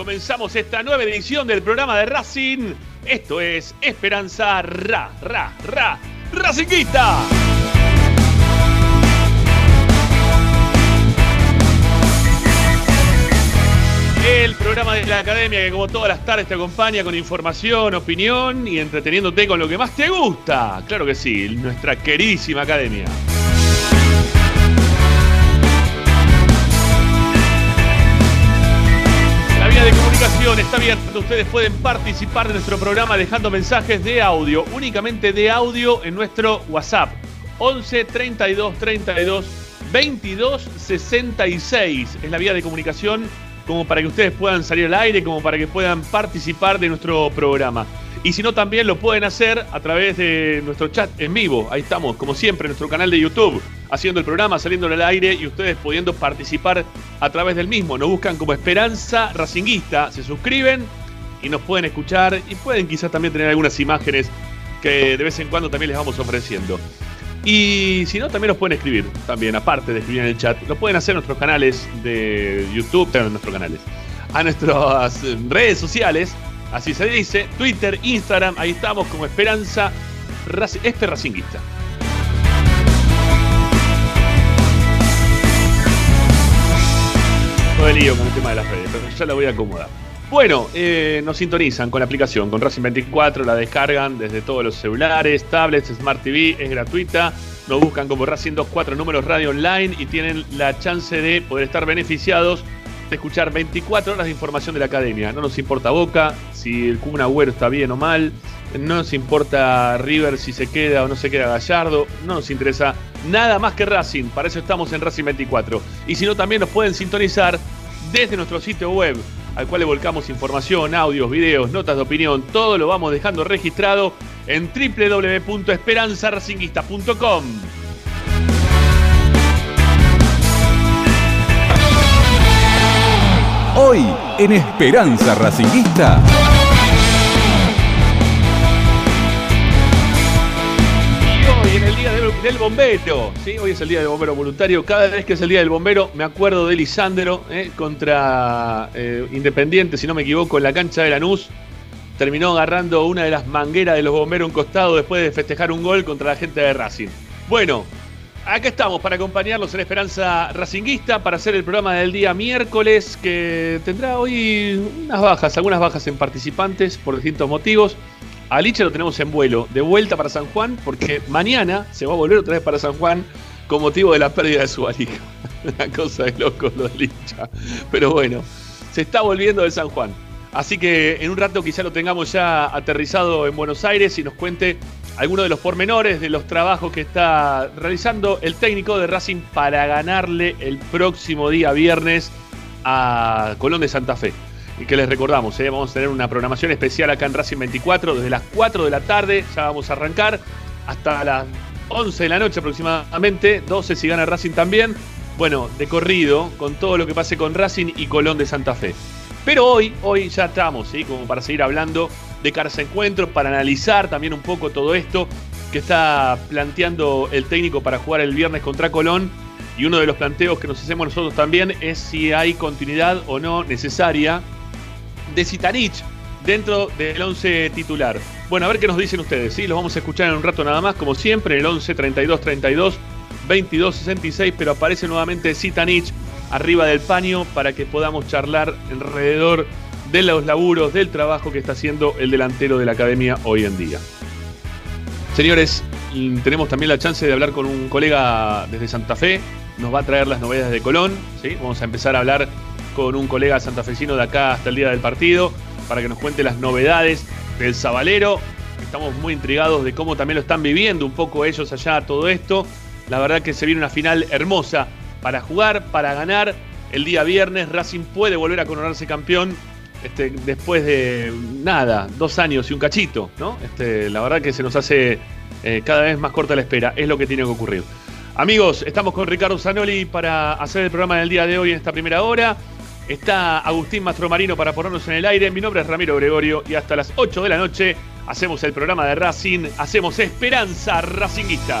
Comenzamos esta nueva edición del programa de Racing. Esto es Esperanza Ra, Ra, Ra, Racinguista. El programa de la academia que como todas las tardes te acompaña con información, opinión y entreteniéndote con lo que más te gusta. Claro que sí, nuestra queridísima academia. Está abierta. Ustedes pueden participar de nuestro programa dejando mensajes de audio, únicamente de audio en nuestro WhatsApp. 11 32 32 22 66 es la vía de comunicación como para que ustedes puedan salir al aire, como para que puedan participar de nuestro programa. Y si no, también lo pueden hacer a través de nuestro chat en vivo. Ahí estamos, como siempre, en nuestro canal de YouTube, haciendo el programa, saliendo al aire y ustedes pudiendo participar a través del mismo. Nos buscan como Esperanza Racinguista, se suscriben y nos pueden escuchar y pueden quizás también tener algunas imágenes que de vez en cuando también les vamos ofreciendo. Y si no, también nos pueden escribir, también, aparte de escribir en el chat. Lo pueden hacer en nuestros canales de YouTube, nuestros canales. A nuestras redes sociales, así se dice, Twitter, Instagram, ahí estamos como Esperanza Espe Racinguista. Todo el lío con el tema de las redes, pero ya lo voy a acomodar. Bueno, eh, nos sintonizan con la aplicación, con Racing 24, la descargan desde todos los celulares, tablets, Smart TV, es gratuita. Nos buscan como Racing 24 números radio online y tienen la chance de poder estar beneficiados escuchar 24 horas de información de la academia. No nos importa Boca, si el Kun Agüero está bien o mal, no nos importa River si se queda o no se queda Gallardo, no nos interesa nada más que Racing, para eso estamos en Racing 24. Y si no, también nos pueden sintonizar desde nuestro sitio web, al cual le volcamos información, audios, videos, notas de opinión, todo lo vamos dejando registrado en www.esperanzaracinguista.com. Hoy en Esperanza Racinguista. Hoy en el día del, bombero, ¿sí? hoy es el día del bombero voluntario. Cada vez que es el día del bombero, me acuerdo de Lisandro ¿eh? contra eh, Independiente, si no me equivoco, en la cancha de Lanús. Terminó agarrando una de las mangueras de los bomberos un costado después de festejar un gol contra la gente de Racing. Bueno, acá estamos para acompañarlos en Esperanza Racinguista para hacer el programa del día miércoles que tendrá hoy unas bajas, algunas bajas en participantes por distintos motivos. A Licha lo tenemos en vuelo, de vuelta para San Juan, porque mañana se va a volver otra vez para San Juan con motivo de la pérdida de su valija. Una cosa de locos lo de Licha. Pero bueno, se está volviendo de San Juan. Así que en un rato quizá lo tengamos ya aterrizado en Buenos Aires y nos cuente algunos de los pormenores de los trabajos que está realizando el técnico de Racing para ganarle el próximo día viernes a Colón de Santa Fe. Y que les recordamos, ¿eh? vamos a tener una programación especial acá en Racing 24 desde las 4 de la tarde, ya vamos a arrancar, hasta las 11 de la noche aproximadamente, 12 si gana Racing también. Bueno, de corrido, con todo lo que pase con Racing y Colón de Santa Fe. Pero hoy, hoy ya estamos, ¿sí? Como para seguir hablando de cara a ese encuentro, para analizar también un poco todo esto que está planteando el técnico para jugar el viernes contra Colón. Y uno de los planteos que nos hacemos nosotros también es si hay continuidad o no necesaria de Zitanich dentro del 11 titular. Bueno, a ver qué nos dicen ustedes, ¿sí? Los vamos a escuchar en un rato nada más, como siempre, en el 11 32 32 22 66, pero aparece nuevamente Zitanich arriba del paño para que podamos charlar alrededor de los laburos, del trabajo que está haciendo el delantero de la academia hoy en día. Señores, y tenemos también la chance de hablar con un colega desde Santa Fe, nos va a traer las novedades de Colón. ¿sí? Vamos a empezar a hablar con un colega santafesino de acá hasta el día del partido para que nos cuente las novedades del Zabalero. Estamos muy intrigados de cómo también lo están viviendo un poco ellos allá todo esto. La verdad que se viene una final hermosa para jugar, para ganar. El día viernes Racing puede volver a coronarse campeón este, después de nada, dos años y un cachito, ¿no? Este, la verdad que se nos hace eh, cada vez más corta la espera, es lo que tiene que ocurrir. Amigos, estamos con Ricardo Zanoli para hacer el programa del día de hoy en esta primera hora. Está Agustín Mastromarino para ponernos en el aire. Mi nombre es Ramiro Gregorio y hasta las 8 de la noche hacemos el programa de Racing, hacemos Esperanza Racinguista.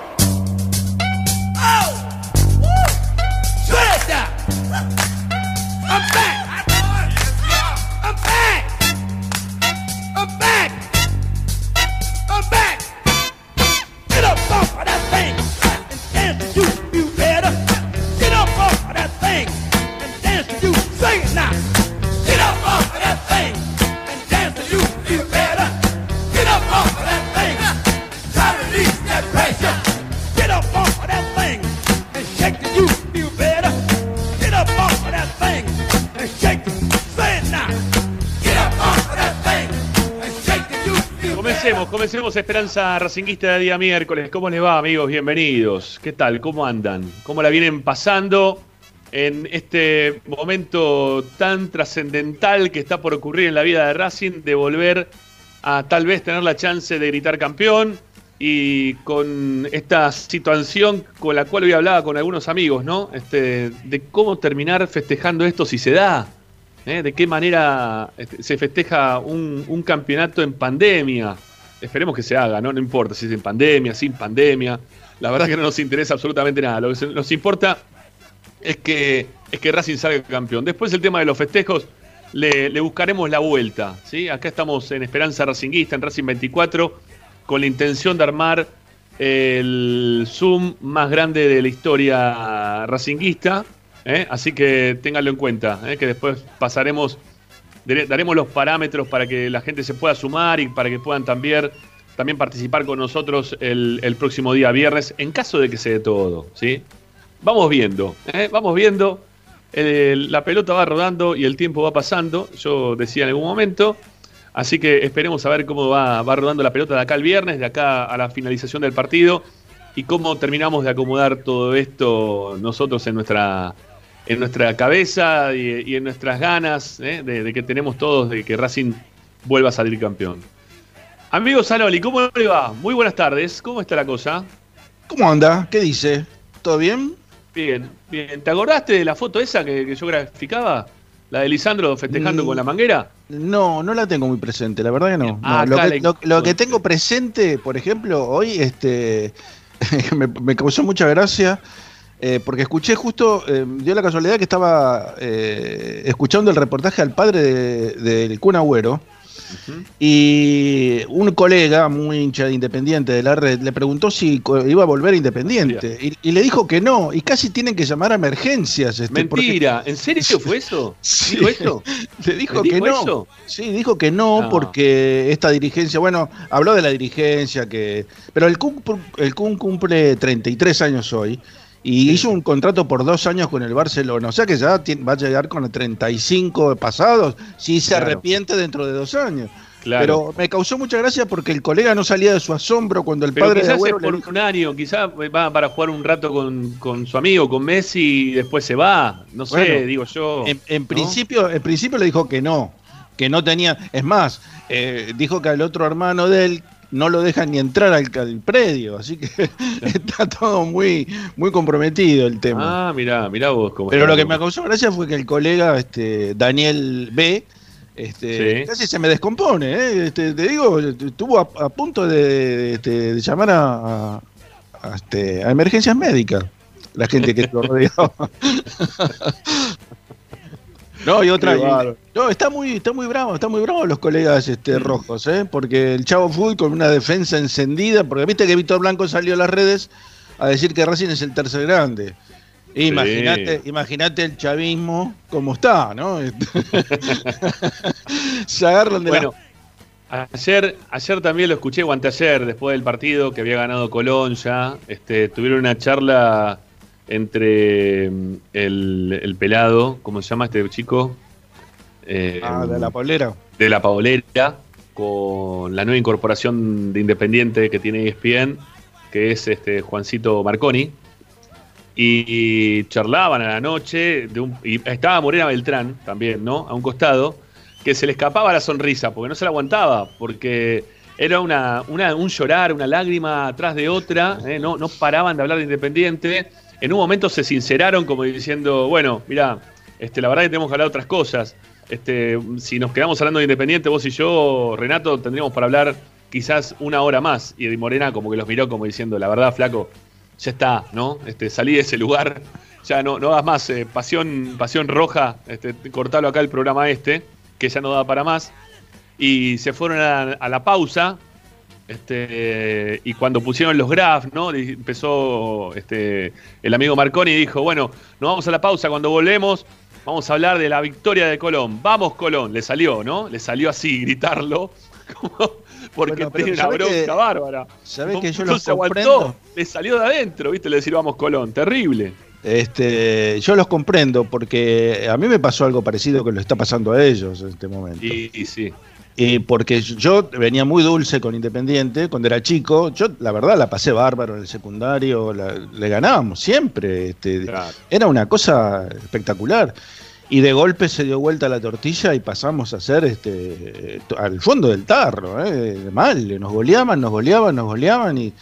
Comencemos, comencemos Esperanza Racinguista de día miércoles. ¿Cómo les va, amigos? Bienvenidos. ¿Qué tal? ¿Cómo andan? ¿Cómo la vienen pasando en este momento tan trascendental que está por ocurrir en la vida de Racing de volver a tal vez tener la chance de gritar campeón? Y con esta situación con la cual hoy hablaba con algunos amigos, ¿no? Este, de cómo terminar festejando esto si se da. ¿eh? ¿De qué manera este, se festeja un, campeonato en pandemia? Esperemos que se haga, ¿no? No importa si es en pandemia, sin pandemia. La verdad que no nos interesa absolutamente nada. Lo que nos importa es que, es que Racing salga campeón. Después el tema de los festejos, le, le buscaremos la vuelta. ¿sí? Acá estamos en Esperanza Racinguista, en Racing 24, con la intención de armar el Zoom más grande de la historia racinguista. ¿eh? Así que ténganlo en cuenta, ¿eh? que después pasaremos, dare- daremos los parámetros para que la gente se pueda sumar y para que puedan también, también participar con nosotros el, próximo día viernes, en caso de que se dé todo. ¿sí? Vamos viendo, ¿eh? vamos viendo. La pelota va rodando y el tiempo va pasando, yo decía en algún momento. Así que esperemos a ver cómo va, va rodando la pelota de acá al viernes, de acá a la finalización del partido y cómo terminamos de acomodar todo esto nosotros en nuestra, en nuestra cabeza y, y en nuestras ganas ¿eh? de, de que tenemos todos de que Racing vuelva a salir campeón. Amigos Sanoli, ¿cómo le va? Muy buenas tardes, ¿cómo está la cosa? ¿Cómo anda? ¿Qué dice? ¿Todo bien? Bien, bien. ¿Te acordaste de la foto esa que, que yo graficaba? La de Lisandro festejando Mm. con la manguera. No, no la tengo muy presente, la verdad que no. Ah, No, lo, que, la lo- lo que encontré. tengo presente, por ejemplo, hoy este, me, me causó mucha gracia eh, porque escuché justo, eh, dio la casualidad que estaba eh, escuchando el reportaje al padre de- del Kun Agüero Y un colega muy hincha de Independiente de la red le preguntó si iba a volver a Independiente y, y le dijo que no y casi tienen que llamar a emergencias. Este, porque- Mentira, ¿en serio fue eso? Sí. ¿Dijo eso? Le dijo ¿Le que dijo no. eso? Sí, dijo que no, No. porque esta dirigencia, bueno, habló de la dirigencia, que pero el Kun, el Kun cumple 33 años hoy y hizo un contrato por dos años con el Barcelona, o sea que ya va a llegar con 35 pasados si se Claro. arrepiente dentro de dos años. Claro. Pero me causó mucha gracia porque el colega no salía de su asombro cuando el Pero padre de quizás es Agüero le por un año, quizás va para jugar un rato con, con su amigo, con Messi, y después se va. No sé, Bueno, digo yo. En, en ¿no? principio, en principio le dijo que no, que no tenía. Es más, eh, dijo que al otro hermano de él no lo dejan ni entrar al, al predio, así que está todo muy, muy comprometido el tema. Ah, mirá, mirá vos cómo Pero lo que me causó gracia fue que el colega este, Daniel B Este, Sí. Casi se me descompone, ¿eh? Este, te digo, estuvo a, a punto de, este, de llamar a, a- a, este, a emergencias médicas, la gente que lo rodeaba. No, y otra. Y- no, está muy, está muy bravo, está muy bravo los colegas este, rojos, ¿eh? Porque el Chavo Fútbol con una defensa encendida, porque viste que Víctor Blanco salió a las redes a decir que Racing es el tercer grande. Imagínate, imagínate el chavismo como está, ¿no? Se agarran de Bueno, ayer, ayer también lo escuché, o anteayer, después del partido que había ganado Colón ya, este, tuvieron una charla entre mm, el, el pelado, ¿cómo se llama este chico? Eh, ah, de la polera. de la Paolera con la nueva incorporación de Independiente que tiene ESPN, que es este Juancito Marconi. Y, charlaban a la noche, de un- y estaba Morena Beltrán también, ¿no? A un costado, que se le escapaba la sonrisa, porque no se la aguantaba, porque era una, una- un llorar, una lágrima atrás de otra, ¿eh? no, no paraban de hablar de Independiente. En un momento se sinceraron como diciendo, bueno, mira, este, la verdad que tenemos que hablar de otras cosas. Este, si nos quedamos hablando de Independiente, vos y yo, Renato, tendríamos para hablar quizás una hora más. Y Morena como que los miró como diciendo, la verdad, flaco, ya está, ¿no? Este, salí de ese lugar, ya no, no hagas más eh, pasión, pasión roja, este, cortalo acá el programa este, que ya no da para más. Y se fueron a la pausa. Este, y cuando pusieron los graphs, ¿no? Empezó este, el amigo Marconi y dijo, bueno, nos vamos a la pausa, cuando volvemos vamos a hablar de la victoria de Colón. Vamos Colón, le salió, ¿no? Le salió así gritarlo, porque Bueno, tiene una ¿sabés bronca que- bárbara. ¿Sabés que yo aguantó, comprendo? le salió de adentro, ¿viste? Le decir vamos Colón, terrible. Este, yo los comprendo porque a mí me pasó algo parecido que lo está pasando a ellos en este momento. Y, y sí. Y porque yo venía muy dulce con Independiente cuando era chico. Yo, la verdad, la pasé bárbaro en el secundario. la- le ganábamos siempre. Este, Claro. Era una cosa espectacular. Y de golpe se dio vuelta la tortilla y pasamos a ser este, al fondo del tarro. ¿eh? Mal. Nos goleaban, nos goleaban, nos goleaban. Y,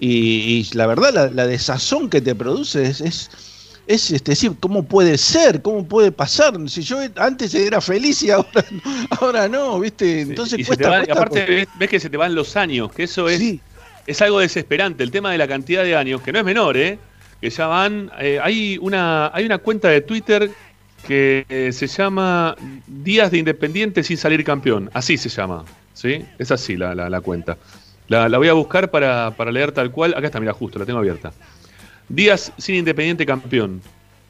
y- y la verdad, la, la desazón que te produce es. es es este, decir, ¿cómo puede ser? ¿Cómo puede pasar? Si yo antes era feliz y ahora, ahora no, ¿viste? Entonces se cuesta, van- aparte porque- ves, ves que se te van los años, que eso es, Sí. es algo desesperante. El tema de la cantidad de años, que no es menor, ¿eh? Que ya van. eh, hay, una, hay una cuenta de Twitter que eh, se llama Días de Independiente sin salir campeón. Así se llama. ¿Sí? Es así la, la- la cuenta. La, la voy a buscar para, para leer tal cual. Acá está, mira, justo, la tengo abierta. Días sin Independiente campeón.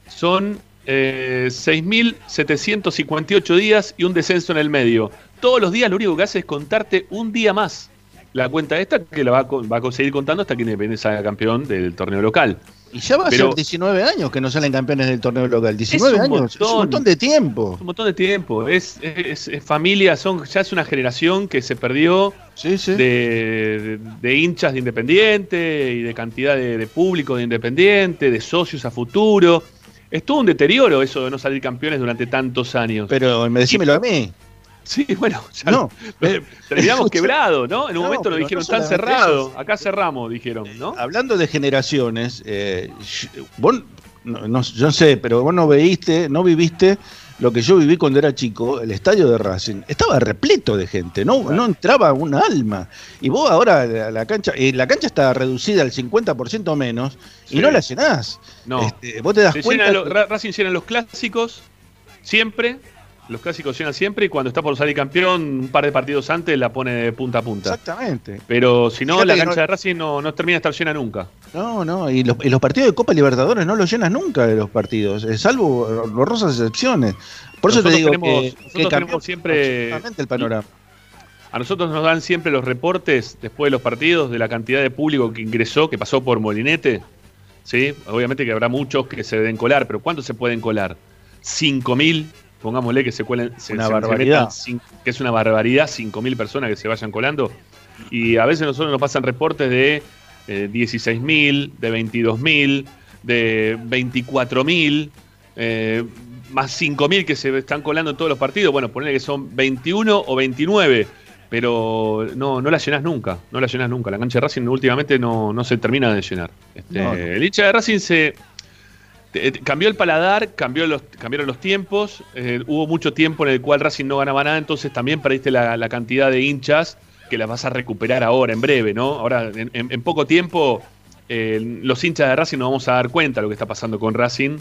Son eh, 6.758 días y un descenso en el medio. Todos los días lo único que hace es contarte un día más. La cuenta esta que la va a, va a conseguir contando hasta que Independiente salga campeón del torneo local. Y ya va a Pero- ser 19 años que no salen campeones del torneo local. 19 un años, es un montón. de tiempo. Un montón de tiempo. Es, es- es familia, son, ya es una generación que se perdió Sí, sí. de, de- de hinchas de Independiente y de cantidad de, de público de Independiente, de socios a futuro. Es todo un deterioro eso de no salir campeones durante tantos años. Pero me decímelo a mí. Sí, bueno, ya No, eh, terminamos quebrado, ¿no? En un No, momento lo dijeron no tan cerrado. eso. Acá cerramos, dijeron, ¿no? hablando de generaciones, eh, yo- vos, no, no- yo sé, pero vos no veiste, no viviste lo que yo viví cuando era chico, el estadio de Racing. Estaba repleto de gente, no, no entraba un alma. Y vos ahora la, la cancha, eh, la cancha está reducida al 50% menos y no la llenás. No. Este, vos te das Se cuenta. llenan lo- Racing llena los clásicos siempre. Los clásicos llenan siempre y cuando está por salir campeón, un par de partidos antes la pone de punta a punta. Exactamente. Pero si no, Fíjate la cancha no- de Racing no, no termina de estar llena nunca. No, no, y los, y los partidos de Copa Libertadores no los llenas nunca de los partidos, eh, salvo honrosas excepciones. Por eso te digo tenemos- que, nosotros que cambió tenemos siempre- el panorama. A nosotros nos dan siempre los reportes después de los partidos de la cantidad de público que ingresó, que pasó por Molinete. ¿Sí? Obviamente que habrá muchos que se deben colar, pero ¿cuántos se pueden colar? 5.000, pongámosle que se cuelen. se- Una se- se barbaridad. metan cin- que es una barbaridad, 5.000 personas que se vayan colando. Y a veces nosotros nos pasan reportes de eh, 16.000, de 22.000, de 24.000, eh, más 5.000 que se están colando en todos los partidos. Bueno, ponele que son 21 o 29, pero no, no la llenás nunca, no la llenás nunca. La cancha de Racing últimamente no, no se termina de llenar. Este, No, no. El hincha de Racing se... te- te- cambió el paladar, cambió los, cambiaron los tiempos, eh, hubo mucho tiempo en el cual Racing no ganaba nada, entonces también perdiste la, la cantidad de hinchas que las vas a recuperar ahora, en breve, ¿no? Ahora, en, poco tiempo, eh, los hinchas de Racing nos vamos a dar cuenta de lo que está pasando con Racing,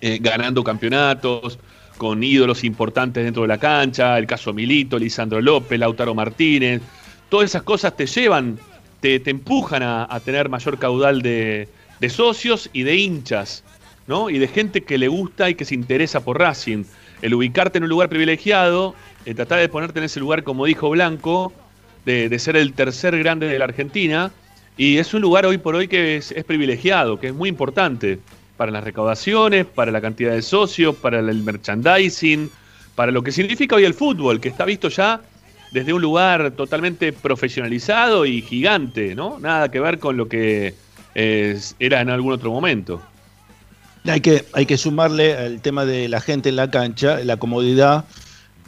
eh, ganando campeonatos, con ídolos importantes dentro de la cancha, el caso Milito, Lisandro López, Lautaro Martínez, todas esas cosas te llevan, te, empujan a tener mayor caudal de, de socios y de hinchas, ¿no? Y de gente que le gusta y que se interesa por Racing. El ubicarte en un lugar privilegiado, el tratar de ponerte en ese lugar, como dijo Blanco, de, de ser el tercer grande de la Argentina, y es un lugar hoy por hoy que es, es privilegiado, que es muy importante para las recaudaciones, para la cantidad de socios, para el merchandising, para lo que significa hoy el fútbol, que está visto ya desde un lugar totalmente profesionalizado y gigante, ¿no? Nada que ver con lo que eh, era en algún otro momento. Hay que, hay que sumarle el tema de la gente en la cancha, la comodidad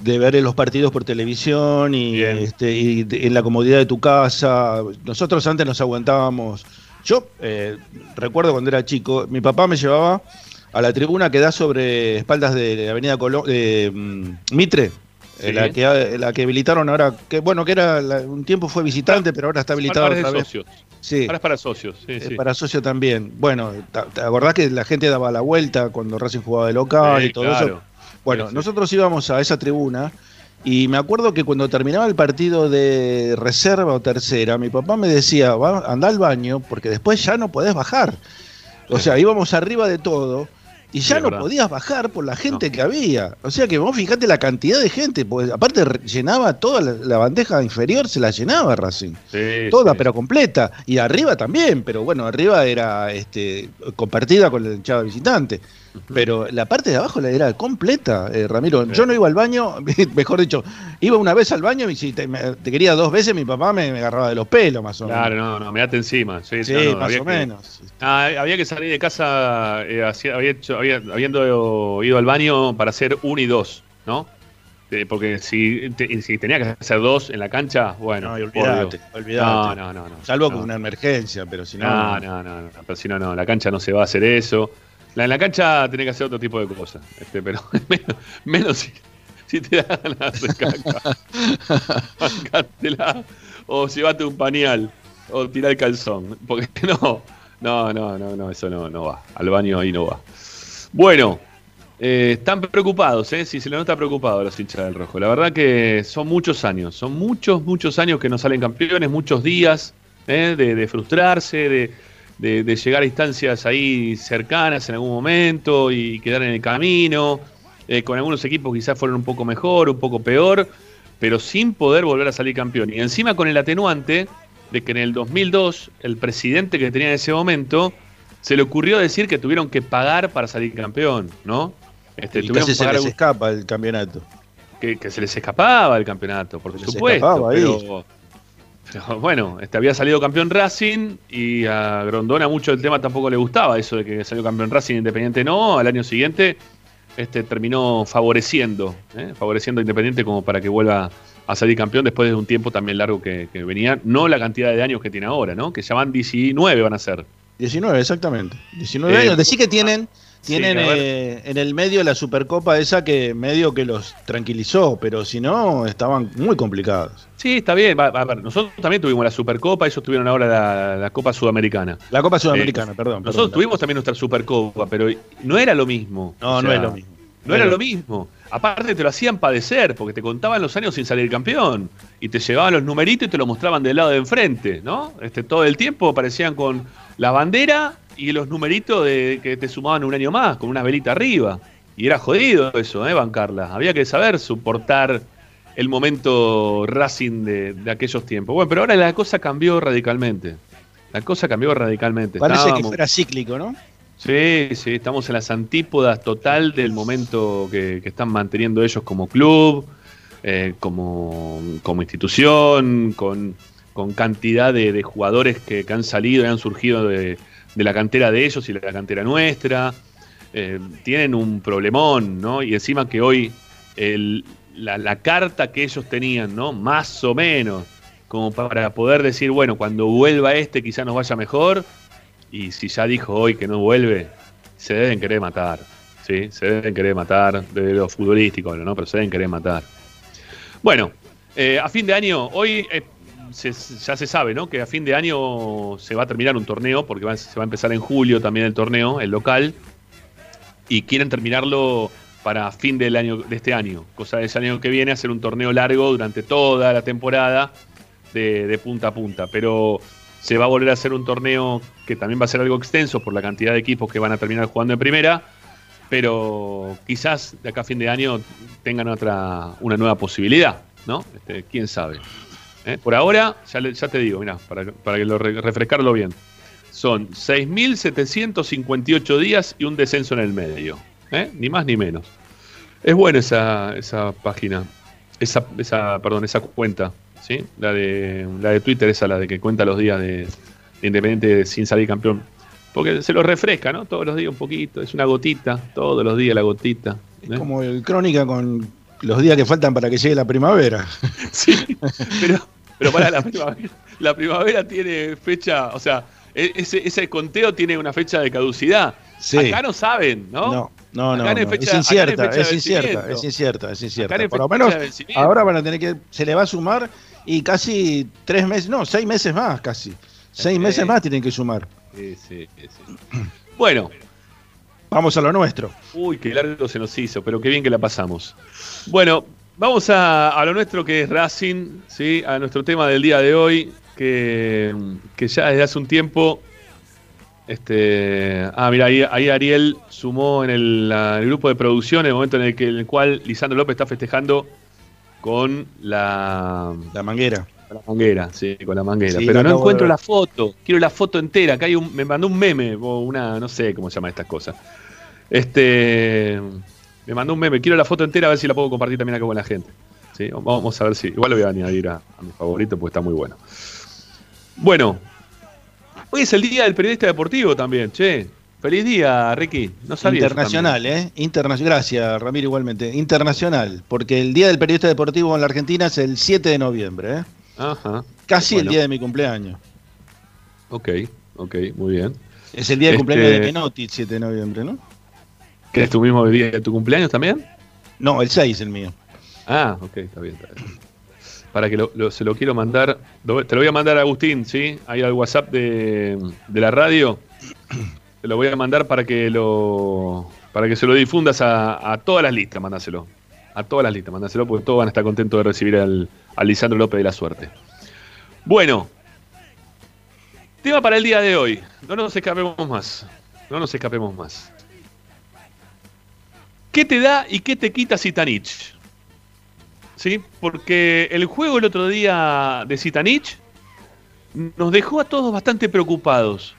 de ver los partidos por televisión y, este, y en la comodidad de tu casa. Nosotros antes nos aguantábamos. Yo eh, recuerdo cuando era chico, mi papá me llevaba a la tribuna que da sobre espaldas de la Avenida Colón, mm, Mitre, Sí. la, que, la que habilitaron ahora, que bueno, que era la- un tiempo fue visitante, pero ahora está habilitada otra vez. socios. Sí. Ahora es para socios, sí, Eh, sí. Para socio también. Bueno, ¿te acordás que la gente daba la vuelta cuando Racing jugaba de local y todo claro. eso? Bueno, nosotros íbamos a esa tribuna y me acuerdo que cuando terminaba el partido de reserva o tercera, mi papá me decía, Va, anda al baño porque después ya no podés bajar. O sea, íbamos arriba de todo y ya no verdad. podías bajar por la gente que había. O sea que vos fijate la cantidad de gente, pues aparte llenaba toda la, la bandeja inferior, se la llenaba Racing. Sí, Toda, sí. pero completa. Y arriba también, pero bueno, arriba era este, compartida con la hinchada visitante. Pero la parte de abajo era completa, eh, Ramiro. Yo no iba al baño, mejor dicho, iba una vez al baño y si te, quería dos veces, mi papá me, me agarraba de los pelos, más o menos. Claro, no, no, me date encima. Sí, Sí, no, no, más o que- menos. Ah, había que salir de casa, eh, había hecho- había- habiendo ido al baño para hacer uno y dos, ¿no? Eh, porque si, te- si tenía que hacer dos en la cancha, bueno, No, olvidate, olvidate. No, no, no, no. Salvo no. con una emergencia, pero si no. No, no, no, no, pero si no, no, la cancha no se va a hacer eso. La, en la cancha tenés que hacer otro tipo de cosas, este, pero menos, menos si, si te da ganas de caca. O llevate un pañal, o tirá el calzón, porque no, no, no, no, no, eso no, no va. Al baño ahí no va. Bueno, eh, están preocupados, ¿eh? Si se le nota preocupado a los hinchas del rojo. La verdad que son muchos años, son muchos, muchos años que no salen campeones, muchos días ¿eh? de, de frustrarse, de, de- de llegar a instancias ahí cercanas en algún momento y quedar en el camino. Eh, con algunos equipos quizás fueron un poco mejor, un poco peor, pero sin poder volver a salir campeón. Y encima con el atenuante de que en el 2002 el presidente que tenía en ese momento se le ocurrió decir que tuvieron que pagar para salir campeón, ¿no? Este, y tuvieron casi que se pagar les algún- escapa el campeonato. que, que se les escapaba el campeonato, por Se les supuesto. Pero, pero bueno, este había salido campeón Racing y a Grondona mucho el tema tampoco le gustaba, eso de que salió campeón Racing Independiente no, al año siguiente este terminó favoreciendo, ¿eh? favoreciendo a Independiente como para que vuelva a salir campeón después de un tiempo también largo que, que venía, no la cantidad de años que tiene ahora, ¿no? Que ya van 19 van a ser. 19, exactamente. 19 Eh, años. Decí que tienen, tienen eh, en el medio la Supercopa esa que medio que los tranquilizó, pero si no, estaban muy complicados. Sí, está bien. a ver, nosotros también tuvimos la Supercopa, ellos tuvieron ahora la, la Copa Sudamericana. La Copa Sudamericana, Eh, perdón. Nosotros perdón. tuvimos también nuestra Supercopa, pero no era lo mismo. No, O no es lo mismo. No era lo mismo. Aparte te lo hacían padecer, porque te contaban los años sin salir campeón. Y te llevaban los numeritos y te lo mostraban del lado de enfrente, ¿no? Este, todo el tiempo aparecían con la bandera y los numeritos de que te sumaban un año más, con una velita arriba. Y era jodido eso, ¿eh? Bancarla. Había que saber soportar el momento Racing de, de aquellos tiempos. Bueno, pero ahora la cosa cambió radicalmente. La cosa cambió radicalmente. Parece que Estábamos- fuera cíclico, ¿no? Sí, sí, estamos en las antípodas total del momento que, que están manteniendo ellos como club, eh, como, como institución, con, con cantidad de, de jugadores que, que han salido y han surgido de, de la cantera de ellos y de la cantera nuestra. Eh, tienen un problemón, ¿no? Y encima que hoy la carta que ellos tenían, ¿no? Más o menos, como para poder decir, bueno, cuando vuelva este quizá nos vaya mejor. Y si ya dijo hoy que no vuelve, se deben querer matar. ¿sí? Se deben querer matar, de lo futbolístico, ¿no? Pero se deben querer matar. Bueno, eh, a fin de año, hoy eh, ya se sabe, ¿no? Que a fin de año se va a terminar un torneo, porque se va a empezar en julio también el torneo, el local, y quieren terminarlo para fin del año, de este año, cosa de ese año que viene, hacer un torneo largo durante toda la temporada de, de punta a punta. Pero se va a volver a hacer un torneo que también va a ser algo extenso por la cantidad de equipos que van a terminar jugando en primera, pero quizás de acá a fin de año tengan otra, una nueva posibilidad, ¿no? Este, ¿Quién sabe? ¿Eh? Por ahora, ya, le- ya te digo, mira, para, para que lo re- refrescarlo bien, son 6.758 días y un descenso en el medio, ¿eh? ni más ni menos. Es buena esa, esa página, esa, esa, perdón, esa cuenta, ¿sí? La de, la de Twitter, esa, la de que cuenta los días de, de Independiente sin salir campeón. Porque se lo refresca, ¿no? Todos los días un poquito, es una gotita, todos los días la gotita. ¿eh? Es como el crónica con los días que faltan para que llegue la primavera. Sí, pero, pero para la primavera, la primavera tiene fecha, o sea, e- ese, ese conteo tiene una fecha de caducidad. Sí. Acá no saben, ¿no? No, no, no. Fecha- es incierta, es incierta, es incierta, es incierta. Por lo menos ahora van a tener que, se le va a sumar y casi tres meses, no, seis meses más casi. Seis meses más tienen que sumar. Sí, sí, sí. Bueno, Vamos a lo nuestro. uy, qué largo se nos hizo, pero qué bien que la pasamos. Bueno, vamos a, a lo nuestro que es Racing, ¿sí? a nuestro tema del día de hoy, que, que ya desde hace un tiempo Este, ah, mira, ahí, ahí Ariel sumó en el, la- el grupo de producción el momento en el, que, en el cual Lisandro López está festejando con la, La manguera. con la manguera, sí, con la manguera. Sí, Pero no encuentro la foto, quiero la foto entera. Acá hay un, me mandó un meme, o una, no sé cómo se llama estas cosas. Este, me mandó un meme, quiero la foto entera a ver si la puedo compartir también acá con la gente. ¿Sí? Vamos a ver si, igual lo voy a añadir a, a mi favorito porque está muy bueno. Bueno, hoy es el día del periodista deportivo también, che. Feliz día, Ricky. No sabía. Internacional, ¿eh? Internacional. Gracias, Ramiro, igualmente. Internacional, porque el Día del Periodista Deportivo en la Argentina es el 7 de noviembre, ¿eh? Ajá. Casi Bueno. el día de mi cumpleaños. Ok, ok, muy bien. Es el día de Este- cumpleaños de Menotti, el 7 de noviembre, ¿no? ¿Que es tu mismo día de tu cumpleaños también? No, el 6 el mío. Ah, ok, está bien. Está bien. Para que lo- lo- se lo quiero mandar, lo- te lo voy a mandar a Agustín, ¿sí? Ahí al WhatsApp de, de la radio. Te lo voy a mandar para que lo para que se lo difundas a, a todas las listas, mandáselo. A todas las listas, mandáselo, porque todos van a estar contentos de recibir al, al Lisandro López de la Suerte. Bueno, tema para el día de hoy. No nos escapemos más. No nos escapemos más. ¿Qué te da y qué te quita Zitanich? ¿Sí? Porque el juego el otro día de Zitanich nos dejó a todos bastante preocupados.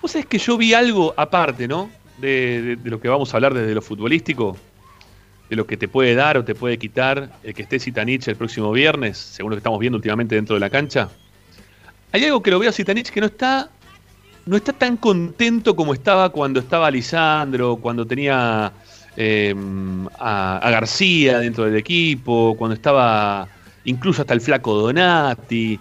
Vos sabés que yo vi algo aparte, ¿no? De, lo que vamos a hablar desde lo futbolístico, de lo que te puede dar o te puede quitar el que esté Zitanich el próximo viernes, según lo que estamos viendo últimamente dentro de la cancha. Hay algo que lo veo a Zitanich que no está, no está tan contento como estaba cuando estaba Lisandro, cuando tenía eh, a, a García dentro del equipo, cuando estaba incluso hasta el flaco Donati,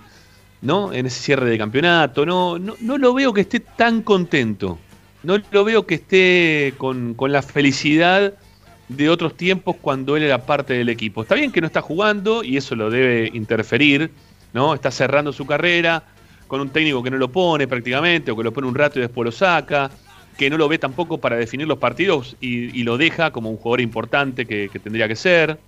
¿no? En ese cierre de campeonato. No, no, no lo veo que esté tan contento. No lo veo que esté con, con la felicidad de otros tiempos cuando él era parte del equipo. Está bien que no está jugando y eso lo debe interferir, ¿no? Está cerrando su carrera con un técnico que no lo pone prácticamente o que lo pone un rato y después lo saca que no lo ve tampoco para definir los partidos y, lo deja como un jugador importante que, que tendría que ser.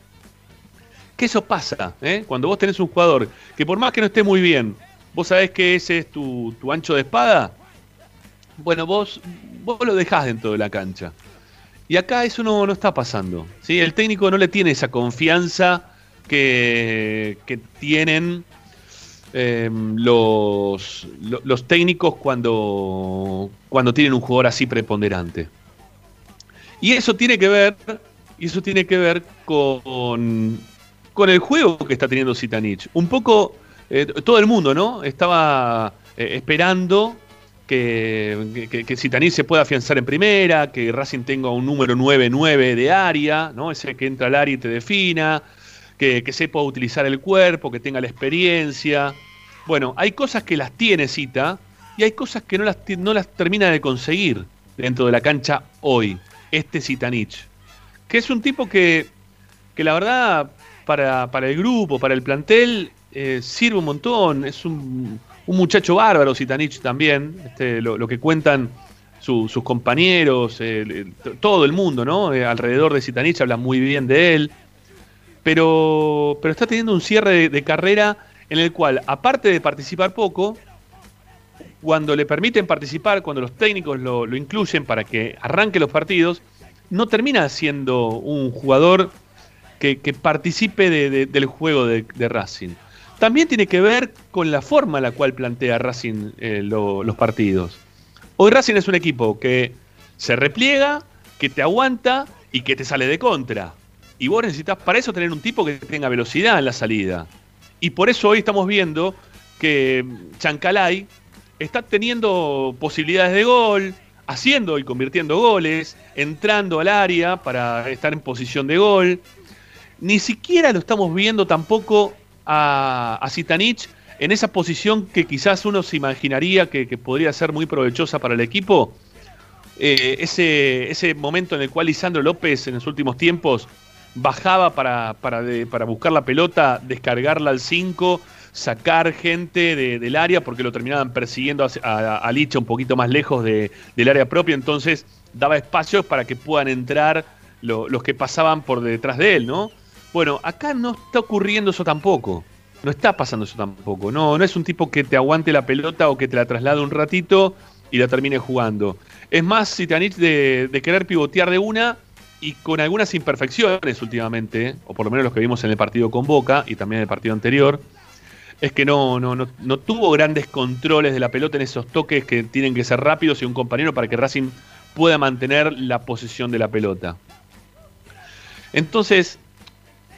Que eso pasa, ¿eh? Cuando vos tenés un jugador que por más que no esté muy bien, vos sabés que ese es tu, tu ancho de espada, bueno, vos, vos lo dejás dentro de la cancha. Y acá eso no, no está pasando. ¿sí? El técnico no le tiene esa confianza que, que tienen eh, los, lo- los técnicos cuando, cuando tienen un jugador así preponderante. Y eso tiene que ver, y eso tiene que ver con, con el juego que está teniendo Zitanich. Un poco eh, todo el mundo, ¿no? Estaba eh, esperando que, que, que se pueda afianzar en primera, que Racing tenga un número 9-9 de área, ¿no? Ese que entra al área y te defina, que, que sepa utilizar el cuerpo, que tenga la experiencia. Bueno, hay cosas que las tiene Cita y hay cosas que no las, no las termina de conseguir. dentro de la cancha hoy, este Zitanich, que es un tipo que, que la verdad para, el grupo, para el plantel, eh, sirve un montón, es un, un muchacho bárbaro Zitanich también, este, lo, lo que cuentan su- sus compañeros, eh, todo el mundo, ¿no? Eh, alrededor de Zitanich habla muy bien de él, pero, pero está teniendo un cierre de, carrera en el cual, aparte de participar poco, cuando le permiten participar, cuando los técnicos lo, lo incluyen para que arranque los partidos, no termina siendo un jugador que, que participe de- de- del juego de, Racing. También tiene que ver con la forma en la cual plantea Racing eh, lo- los partidos. Hoy Racing es un equipo que se repliega, que te aguanta y que te sale de contra. Y vos necesitas para eso tener un tipo que tenga velocidad en la salida. Y por eso hoy estamos viendo que Chancalay está teniendo posibilidades de gol, haciendo y convirtiendo goles, entrando al área para estar en posición de gol. Ni siquiera lo estamos viendo tampoco a, a Zitanich en esa posición que quizás uno se imaginaría que, podría ser muy provechosa para el equipo. Eh, ese, ese momento en el cual Lisandro López en los últimos tiempos bajaba para, para, buscar la pelota, descargarla al 5, sacar gente de- del área porque lo terminaban persiguiendo a, a- un poquito más lejos de- del área propia, entonces daba espacios para que puedan entrar lo- los que pasaban por detrás de él, ¿no? Bueno, acá no está ocurriendo eso tampoco. No está pasando eso tampoco. No, no es un tipo que te aguante la pelota o que te la traslade un ratito y la termine jugando. Es más Zitanich de, de querer pivotear de una y con algunas imperfecciones últimamente, o por lo menos los que vimos en el partido con Boca y también en el partido anterior, es que no, no, no, no tuvo grandes controles de la pelota en esos toques que tienen que ser rápidos y un compañero para que Racing pueda mantener la posesión de la pelota. Entonces,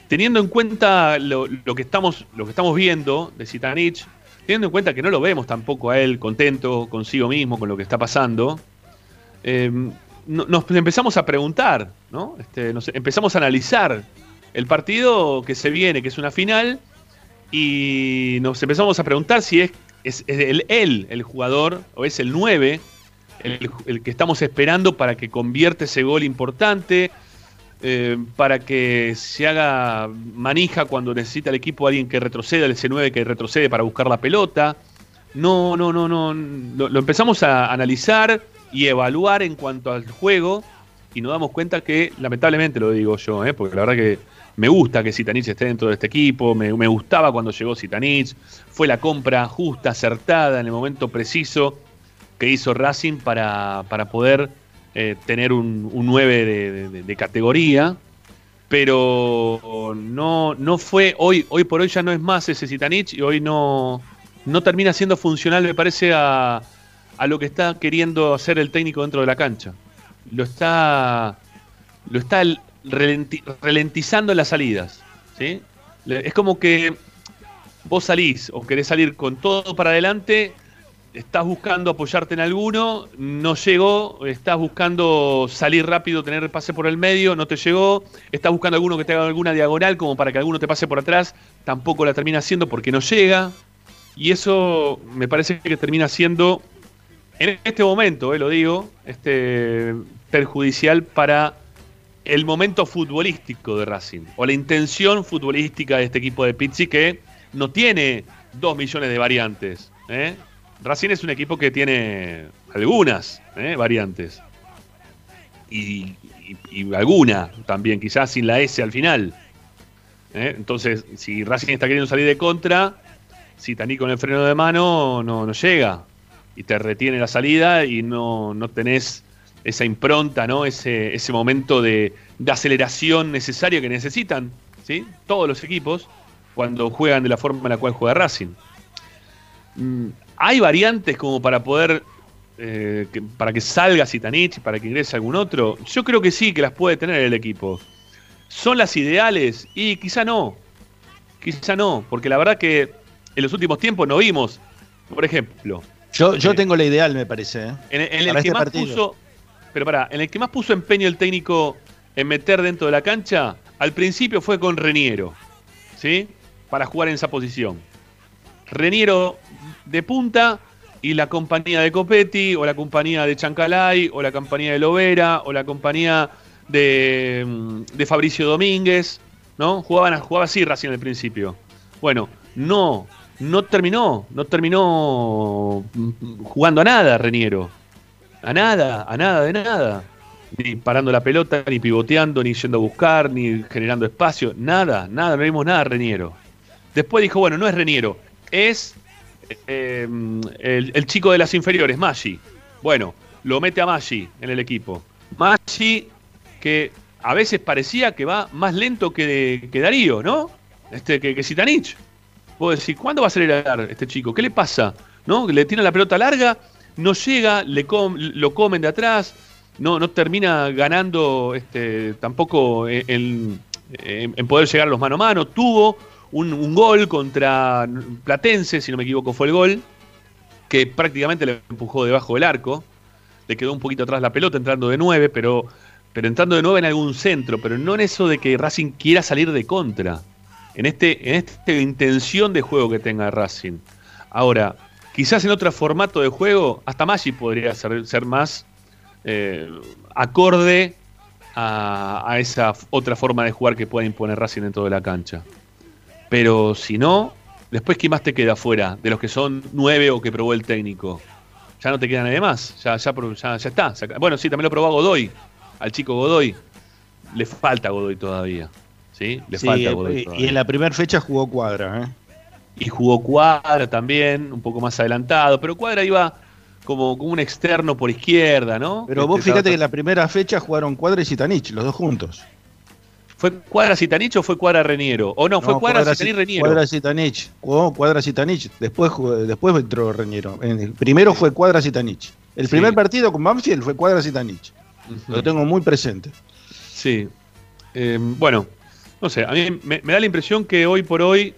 teniendo en cuenta lo, lo que, estamos, lo que estamos viendo de Zitanich, teniendo en cuenta que no lo vemos tampoco a él contento consigo mismo con lo que está pasando, eh, no- nos empezamos a preguntar, ¿no? Este, nos empezamos a analizar el partido que se viene, que es una final, y nos empezamos a preguntar si es, el- él el jugador o es el 9 el, que estamos esperando para que convierta ese gol importante, eh, para que se haga manija cuando necesita el equipo alguien que retroceda, el C9 que retrocede para buscar la pelota. No, no, no, no. Lo empezamos a analizar y evaluar en cuanto al juego y nos damos cuenta que, lamentablemente lo digo yo, ¿eh? porque la verdad que me gusta que Zitanich esté dentro de este equipo, me, gustaba cuando llegó Zitanich, fue la compra justa, acertada, en el momento preciso que hizo Racing para, para poder eh, tener un, un 9 de, categoría, pero no, no fue, hoy, hoy por hoy ya no es más ese Zitanich y hoy no, no termina siendo funcional, me parece, a lo que está queriendo hacer el técnico dentro de la cancha. Lo está, lo está el- relenti- ralentizando en las salidas. ¿sí? Es como que vos salís o querés salir con todo para adelante, estás buscando apoyarte en alguno, no llegó, estás buscando salir rápido, tener pase por el medio, no te llegó, estás buscando alguno que te haga alguna diagonal como para que alguno te pase por atrás, tampoco la termina haciendo porque no llega. Y eso me parece que termina siendo, en este momento, eh, lo digo, este, perjudicial para el momento futbolístico de Racing, o la intención futbolística de este equipo de Pizzi que no tiene dos millones de variantes. ¿eh? Racing es un equipo que tiene algunas ¿eh? variantes. Y, alguna también, quizás sin la S al final. ¿eh? Entonces, si Racing está queriendo salir de contra, si Taní con el freno de mano no, no llega. Y te retiene la salida y no, no tenés esa impronta, ¿no? Ese, ese momento de, de aceleración necesario que necesitan, ¿sí? Todos los equipos cuando juegan de la forma en la cual juega Racing. Mm, ¿Hay variantes como para poder, eh, que- para que salga Zitanich, para que ingrese algún otro? Yo creo que sí, que las puede tener el equipo. ¿Son las ideales? Y quizá no. Quizá no, porque la verdad que en los últimos tiempos no vimos, por ejemplo, Yo, yo Sí. tengo la ideal, me parece. ¿eh? en, en el que este más partido. puso. Pero pará, en el que más puso empeño el técnico en meter dentro de la cancha, al principio fue con Reniero. ¿Sí? Para jugar en esa posición. Reniero de punta y la compañía de Copetti, o la compañía de Chancalay, o la compañía de Lovera, o la compañía de, mm, de Fabricio Domínguez, ¿no? Jugaban, jugaba así Racing al principio. Bueno, no, no terminó, no terminó mm, jugando a nada Reniero. A nada, a nada de nada. Ni parando la pelota, ni pivoteando, ni yendo a buscar, ni generando espacio. Nada, nada, no vimos nada Reniero. Después dijo, bueno, no es Reniero, es eh, el, chico de las inferiores, Maggi. Bueno, lo mete a Maggi en el equipo. Maggi, que a veces parecía que va más lento que, que Darío, ¿no? Este, que, que Zitanich. Vos decís, ¿cuándo va a acelerar este chico? ¿Qué le pasa? ¿No? Le tiene la pelota larga, no llega, le lo comen de atrás, no, no termina ganando este, tampoco en, poder llegar a los mano a mano. Tuvo un, gol contra Platense, si no me equivoco, fue el gol, que prácticamente le empujó debajo del arco. Le quedó un poquito atrás la pelota entrando de nueve, pero, pero entrando de nueve en algún centro, pero no en eso de que Racing quiera salir de contra. En este, en esta intención de juego que tenga Racing. Ahora, quizás en otro formato de juego, hasta Maggi podría ser, ser más eh, acorde a, a esa otra forma de jugar que pueda imponer Racing dentro de la cancha. Pero si no, después ¿qué más te queda fuera de los que son nueve o que probó el técnico? Ya no te queda nadie más, ya, ya, pro- ya, ya está. Bueno, sí, también lo probó a Godoy, al chico Godoy. Le falta a Godoy todavía. ¿Sí? Le Sí, falta a Godoy y- y todavía. en la primera fecha jugó Cuadra, ¿eh? Y jugó Cuadra también, un poco más adelantado, pero Cuadra iba como, como un externo por izquierda, ¿no? Pero Este, vos fíjate que en la primera fecha jugaron Cuadra y Zitanich, los dos juntos. ¿Fue Cuadra Citanich o fue Cuadra Reniero? O no, fue Cuadra, Cuadra, Citanich Reniero. Cuadra Zitanich, jugó Cuadra Zitanich, después, jugó- después entró Reñero. En el primero fue Cuadra Zitanich. El Sí. primer partido con Banfield fue Cuadra Zitanich. Ujú. Lo tengo muy presente. Sí. Eh, bueno, no sé, a mí me, me da la impresión que hoy por hoy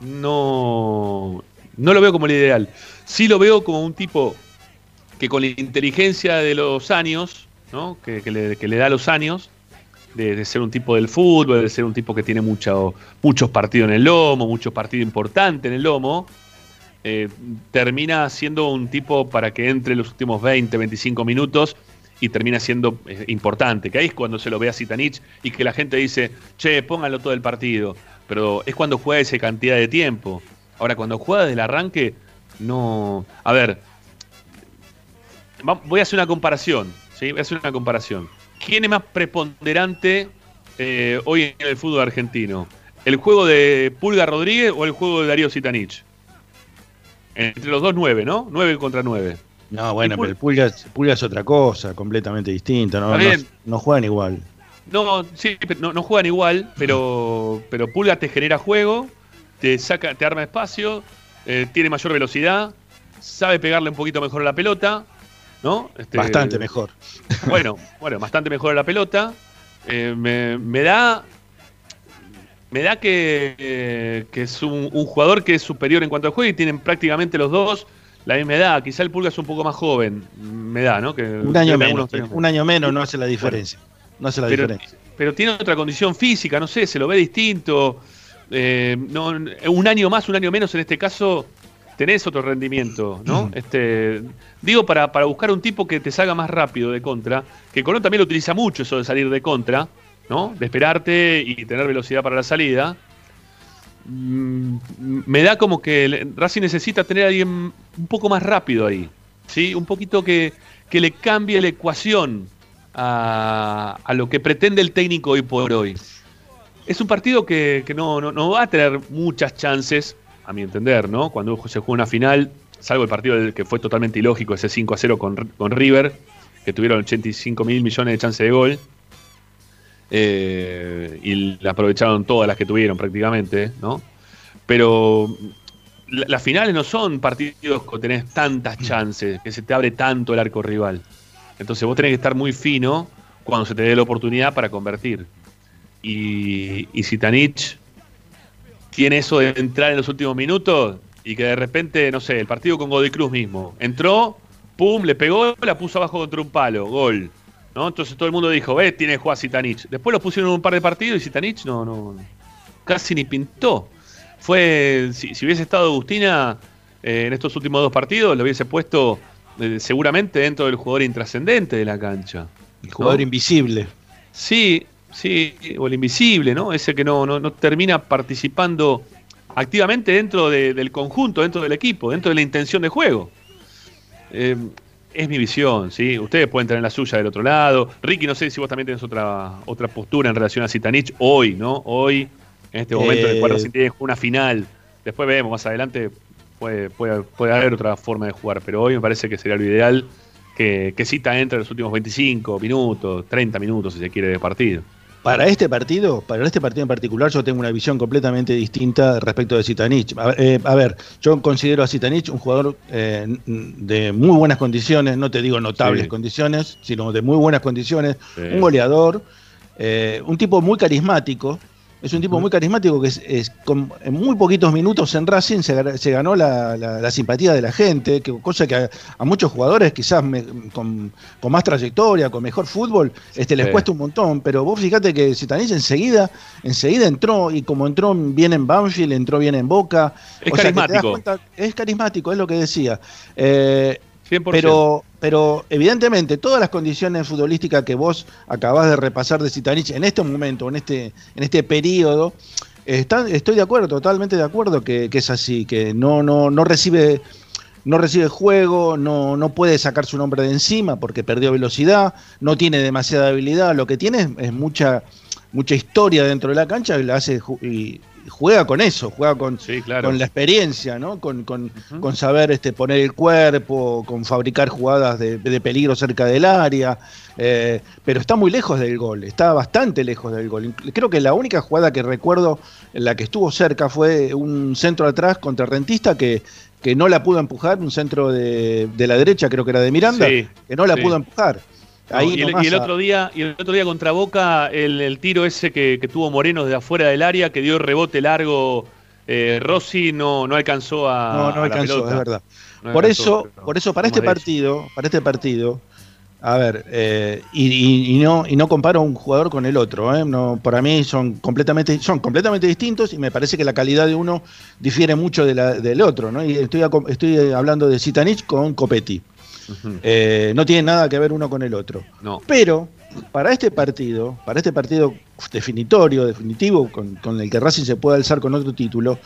no, no lo veo como el ideal. Sí lo veo como un tipo que con la inteligencia de los años, ¿no? que, que le, que le da los años, de, ser un tipo del fútbol, de ser un tipo que tiene mucho- muchos partidos en el lomo, muchos partidos importantes en el lomo, eh, termina siendo un tipo para que entre los últimos 20, 25 minutos y termina siendo eh, importante. Que ahí es cuando se lo ve a Zitanich y que la gente dice, che, póngalo todo el partido. Pero es cuando juega esa cantidad de tiempo. Ahora, cuando juega desde el arranque, no. A ver, voy a hacer una comparación. ¿sí? Voy a hacer una comparación. ¿Quién es más preponderante eh, hoy en el fútbol argentino? ¿El juego de Pulga Rodríguez o el juego de Darío Zitanich? Entre los dos nueve, ¿no? Nueve contra nueve. No, bueno, pero el Pulga, es- Pulga es otra cosa, completamente distinta. No, no juegan igual. No, sí, no, no juegan igual, pero, pero Pulga te genera juego, te saca, te arma espacio, eh, tiene mayor velocidad, sabe pegarle un poquito mejor a la pelota, ¿no? Este, Bastante mejor. Bueno, bueno, bastante mejor a la pelota. Eh, me, me da. Me da que, eh, que es un, un jugador que es superior en cuanto al juego y tienen prácticamente los dos la misma edad. Quizá el Pulga es un poco más joven. Me da, ¿no? Que Un año menos. Un año menos no hace la diferencia. No hace la pero, diferencia. pero tiene otra condición física, no sé, se lo ve distinto. Eh, no, un año más, un año menos, en este caso, tenés otro rendimiento, ¿no? Este, digo, para, para buscar un tipo que te salga más rápido de contra, que Colón también lo utiliza mucho eso de salir de contra, ¿no? De esperarte y tener velocidad para la salida. Mm, me da como que Racing necesita tener a alguien un poco más rápido ahí, ¿sí? Un poquito que, que le cambie la ecuación a, lo que pretende el técnico hoy por hoy. Es un partido que, no, no- no va a tener muchas chances, a mi entender, ¿no? Cuando se juega una final, salvo el partido que fue totalmente ilógico, ese 5 a 0 con, con River, que tuvieron 85 mil millones de chances de gol. eh, y la aprovecharon todas las que tuvieron prácticamente, ¿no? Pero la- las finales no son partidos que tenés tantas chances, que se te abre tanto el arco rival. Entonces vos tenés que estar muy fino cuando se te dé la oportunidad para convertir. Y, y Zitanich tiene eso de entrar en los últimos minutos y que de repente, no sé, el partido con Godoy Cruz mismo. Entró, pum, le pegó, la puso abajo contra un palo, gol. ¿no? Entonces todo el mundo dijo, ve, tiene que jugar Zitanich. Después lo pusieron en un par de partidos y Zitanich no, no, casi ni pintó. Fue, si, si hubiese estado Agustina, eh, en estos últimos dos partidos lo hubiese puesto eh, seguramente dentro del jugador intrascendente de la cancha. El jugador ¿no? invisible. Sí, sí, o el invisible, ¿no? Ese que no, no, no termina participando activamente dentro de- del conjunto, dentro del equipo, dentro de la intención de juego. Eh, es mi visión, ¿sí? Ustedes pueden tener la suya del otro lado. Ricky, no sé si vos también tenés otra, otra postura en relación a Zitanich hoy, ¿no? Hoy, en este momento en el cual Eh, Racing tiene una final. Después vemos, más adelante puede, puede, puede haber otra forma de jugar, pero hoy me parece que sería lo ideal que, que Cita entre en los últimos 25 minutos, 30 minutos, si se quiere, de partido. Para este partido, para este partido en particular, yo tengo una visión completamente distinta respecto de Zitanich. A, eh, a ver, yo considero a Zitanich un jugador eh, de muy buenas condiciones, no te digo notables Sí. condiciones, sino de muy buenas condiciones, Sí. un goleador, eh, un tipo muy carismático. Es un tipo muy carismático que es, es con- en muy poquitos minutos en Racing se, ganó la, la- la simpatía de la gente, que, cosa que a, a muchos jugadores quizás me- con, con más trayectoria, con mejor fútbol, este, les Sí. cuesta un montón. Pero vos fíjate que Zitanich enseguida, enseguida entró, y como entró bien en Banfield, entró bien en Boca. Es O sea, que te das carismático. cuenta- es carismático, es lo que decía. Eh, 100%. pero, pero evidentemente todas las condiciones futbolísticas que vos acabás de repasar de Zitanich en este momento, en este, en este periodo, están, estoy de acuerdo, totalmente de acuerdo que, que es así, que no, no, no recibe, no recibe juego, no, no puede sacar su nombre de encima porque perdió velocidad, no tiene demasiada habilidad, lo que tiene es, mucha, mucha historia dentro de la cancha y la hace y juega con eso, juega con, Sí, claro. con la experiencia, ¿no? Con, con, saber este, poner el cuerpo, con fabricar jugadas de, de peligro cerca del área, eh, pero está muy lejos del gol, está bastante lejos del gol. Creo que la única jugada que recuerdo en la que estuvo cerca fue un centro atrás contra Rentista que, que no la pudo empujar, un centro de, de la derecha, creo que era de Miranda, Sí, que no la sí. pudo empujar. Ahí y, el, y otro día, y el otro día contra Boca, el, el tiro ese que, que tuvo Moreno desde afuera del área, que dio rebote largo, eh, Rossi no, no alcanzó a. no, no la alcanzó, es verdad. No por alcanzó, eso, por eso para este partido, para este partido, a ver, eh, y, y- y no y no comparo un jugador con el otro, ¿eh? no, para mí son completamente son completamente distintos y me parece que la calidad de uno difiere mucho de la, del otro, ¿no? Y estoy estoy hablando de Zitanich con Copetti. Eh, no tiene nada que ver uno con el otro. No. Pero para este partido, para este partido definitorio, definitivo, con, con el que Racing se pueda alzar con otro título,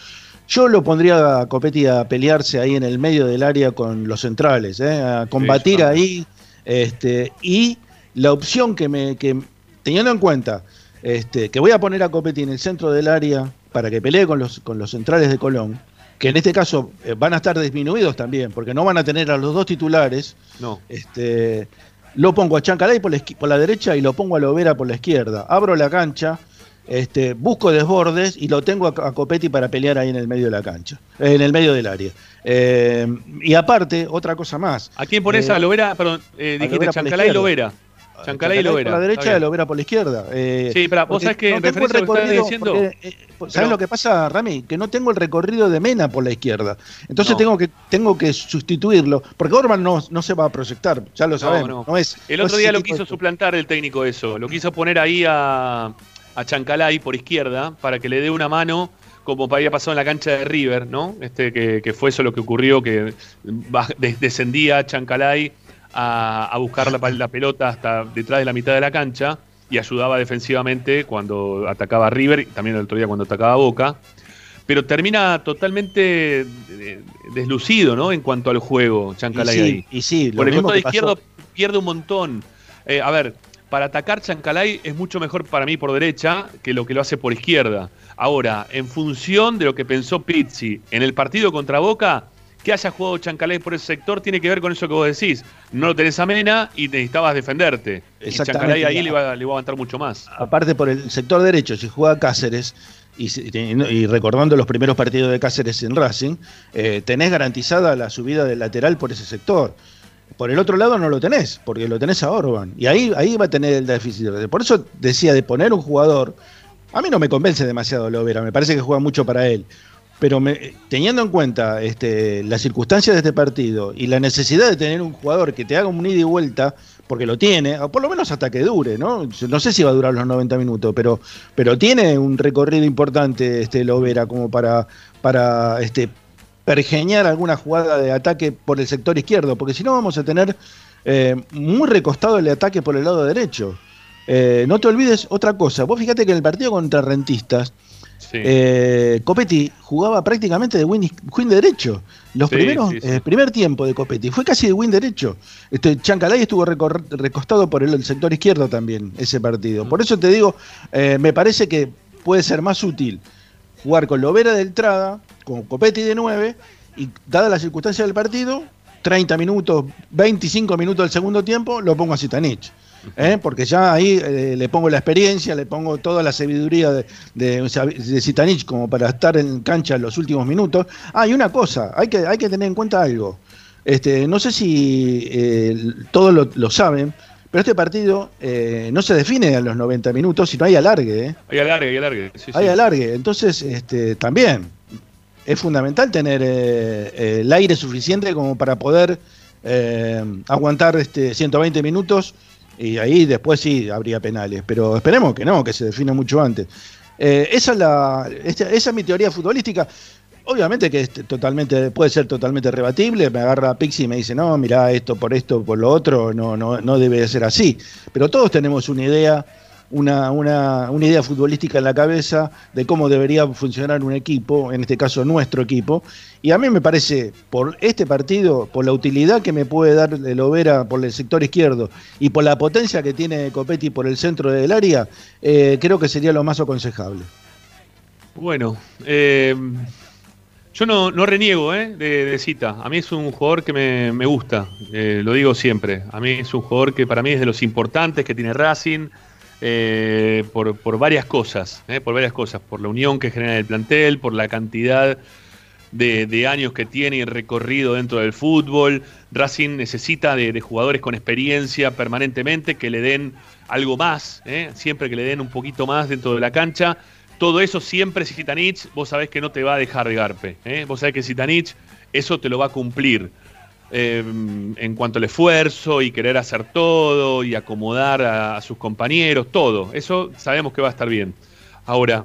yo lo pondría a Copetti a pelearse ahí en el medio del área con los centrales, ¿eh? a combatir ahí. Este, y la opción que me. Que, teniendo en cuenta este, que voy a poner a Copetti en el centro del área para que pelee con los, con los centrales de Colón, que en este caso eh, van a estar disminuidos también, porque no van a tener a los dos titulares. No. Este, lo pongo a Chancalay por la, por la derecha y lo pongo a Lovera por la izquierda. Abro la cancha, este, busco desbordes y lo tengo a, a Copetti para pelear ahí en el medio de la cancha, eh, en el medio del área. Eh, y aparte, otra cosa más. ¿A quién pones Eh, a Lovera? Perdón, eh, dijiste Chancalay y. Lovera. Chancalay y Lovera. por la derecha y Lovera por la izquierda. Eh, Sí, pero vos sabés que en tengo el recorrido, diciendo. porque, eh, ¿Sabes Pero- lo que pasa, Rami? Que no tengo el recorrido de Mena por la izquierda. Entonces No. tengo que tengo que sustituirlo. Porque Orban no, no se va a proyectar, ya lo sabemos. no. No, es, El no otro día lo quiso suplantar el técnico eso. Lo quiso poner ahí a, a Chancalay por izquierda para que le dé una mano como había pasado en la cancha de River, ¿no? Este, que, que fue eso lo que ocurrió, que descendía Chancalay a, a buscar la, la pelota hasta detrás de la mitad de la cancha y ayudaba defensivamente cuando atacaba a River y también el otro día cuando atacaba a Boca. Pero termina totalmente deslucido, ¿no? En cuanto al juego, Y Chancalay ahí. y sí, lo Por el mismo costado pasó- izquierdo pierde un montón. Eh, a ver, para atacar Chancalay es mucho mejor para mí por derecha que lo que lo hace por izquierda. Ahora, en función de lo que pensó Pizzi en el partido contra Boca, que haya jugado Chancalay por ese sector tiene que ver con eso que vos decís. No lo tenés a Mena y necesitabas defenderte. Y Exactamente. Chancalay ahí le va, le va a aguantar mucho más. aparte por el sector derecho, si juega Cáceres, y recordando los primeros partidos de Cáceres en Racing, eh, tenés garantizada la subida del lateral por ese sector. Por el otro lado no lo tenés, porque lo tenés a Orban. Y ahí, ahí va a tener el déficit. Por eso decía de poner un jugador. A mí no me convence demasiado Lovera, me parece que juega mucho para él. Pero me- teniendo en cuenta este, las circunstancias de este partido y la necesidad de tener un jugador que te haga un ida y vuelta, porque lo tiene, o por lo menos hasta que dure, ¿no? No sé si va a durar los 90 minutos, pero, pero tiene un recorrido importante este Lovera como para, para este, pergeñar alguna jugada de ataque por el sector izquierdo, porque si no vamos a tener eh, muy recostado el ataque por el lado derecho. Eh, no te olvides otra cosa, vos fíjate que en el partido contra Rentistas, Sí. eh, Copetti jugaba prácticamente de win, win derecho. Los Sí, primeros, sí, eh, primer tiempo de Copetti fue casi de win derecho. Este, Chancalay estuvo recor- recostado por el, el sector izquierdo también ese partido. Por eso te digo, eh, me parece que puede ser más útil jugar con Lovera de entrada, con Copetti de 9, y dada la circunstancia del partido, 30 minutos, 25 minutos del segundo tiempo, lo pongo a Zitanich. ¿Eh? Porque ya ahí eh, le pongo la experiencia, le pongo toda la sabiduría de, de, de Zitanich como para estar en cancha en los últimos minutos. Ah, y una cosa, hay que, hay que tener en cuenta algo. Este, no sé si eh, todos lo, lo saben, pero este partido eh, no se define a los 90 minutos, sino hay alargue. ¿eh? Hay alargue, hay alargue. sí, hay sí. alargue. Entonces, este, también es fundamental tener eh, eh, el aire suficiente como para poder eh, aguantar este 120 minutos y ahí después sí habría penales. Pero esperemos que no, que se define mucho antes. Eh, esa, es la, esa es mi teoría futbolística. Obviamente que es totalmente, puede ser totalmente rebatible, me agarra Pixi y me dice, no, mirá, esto por esto, por lo otro, no, no, no debe de ser así. Pero todos tenemos una idea, una, una, una idea futbolística en la cabeza de cómo debería funcionar un equipo, en este caso nuestro equipo. Y a mí me parece, por este partido, por la utilidad que me puede dar el Overa por el sector izquierdo y por la potencia que tiene Copetti por el centro del área, eh, creo que sería lo más aconsejable. Bueno, eh, yo no, no reniego eh, de, de Cita. A mí es un jugador que me, me gusta, lo digo siempre. A mí es un jugador que para mí es de los importantes que tiene Racing eh, por, por varias cosas, eh, por varias cosas, por la unión que genera el plantel, por la cantidad de, de años que tiene y recorrido dentro del fútbol. Racing necesita de, jugadores con experiencia permanentemente que le den algo más, ¿eh? siempre que le den un poquito más dentro de la cancha. Todo eso siempre Zitanich, vos sabés que no te va a dejar de garpe. Vos sabés que Zitanich eso te lo va a cumplir. Eh, en cuanto al esfuerzo y querer hacer todo y acomodar a, sus compañeros, todo. Eso sabemos que va a estar bien. Ahora,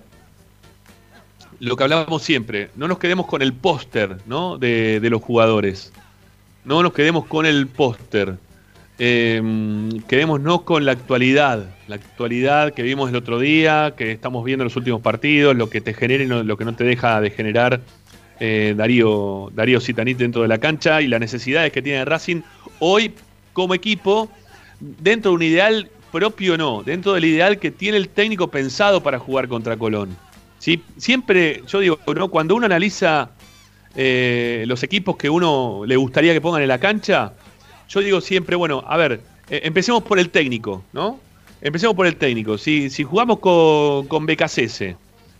lo que hablábamos siempre, no nos quedemos con el póster ¿no? de, los jugadores. No nos quedemos con el póster. Eh, quedémonos con la actualidad. La actualidad que vimos el otro día, que estamos viendo en los últimos partidos, lo que te genera y lo que no te deja de generar eh, Darío, Darío Sitanit dentro de la cancha y las necesidades que tiene Racing hoy como equipo, dentro de un ideal propio no, dentro del ideal que tiene el técnico pensado para jugar contra Colón. ¿Sí? Siempre, yo digo, ¿no? cuando uno analiza eh, los equipos que uno le gustaría que pongan en la cancha, yo digo siempre, bueno, a ver, eh, empecemos por el técnico, ¿no? Empecemos por el técnico. Si, si jugamos con, con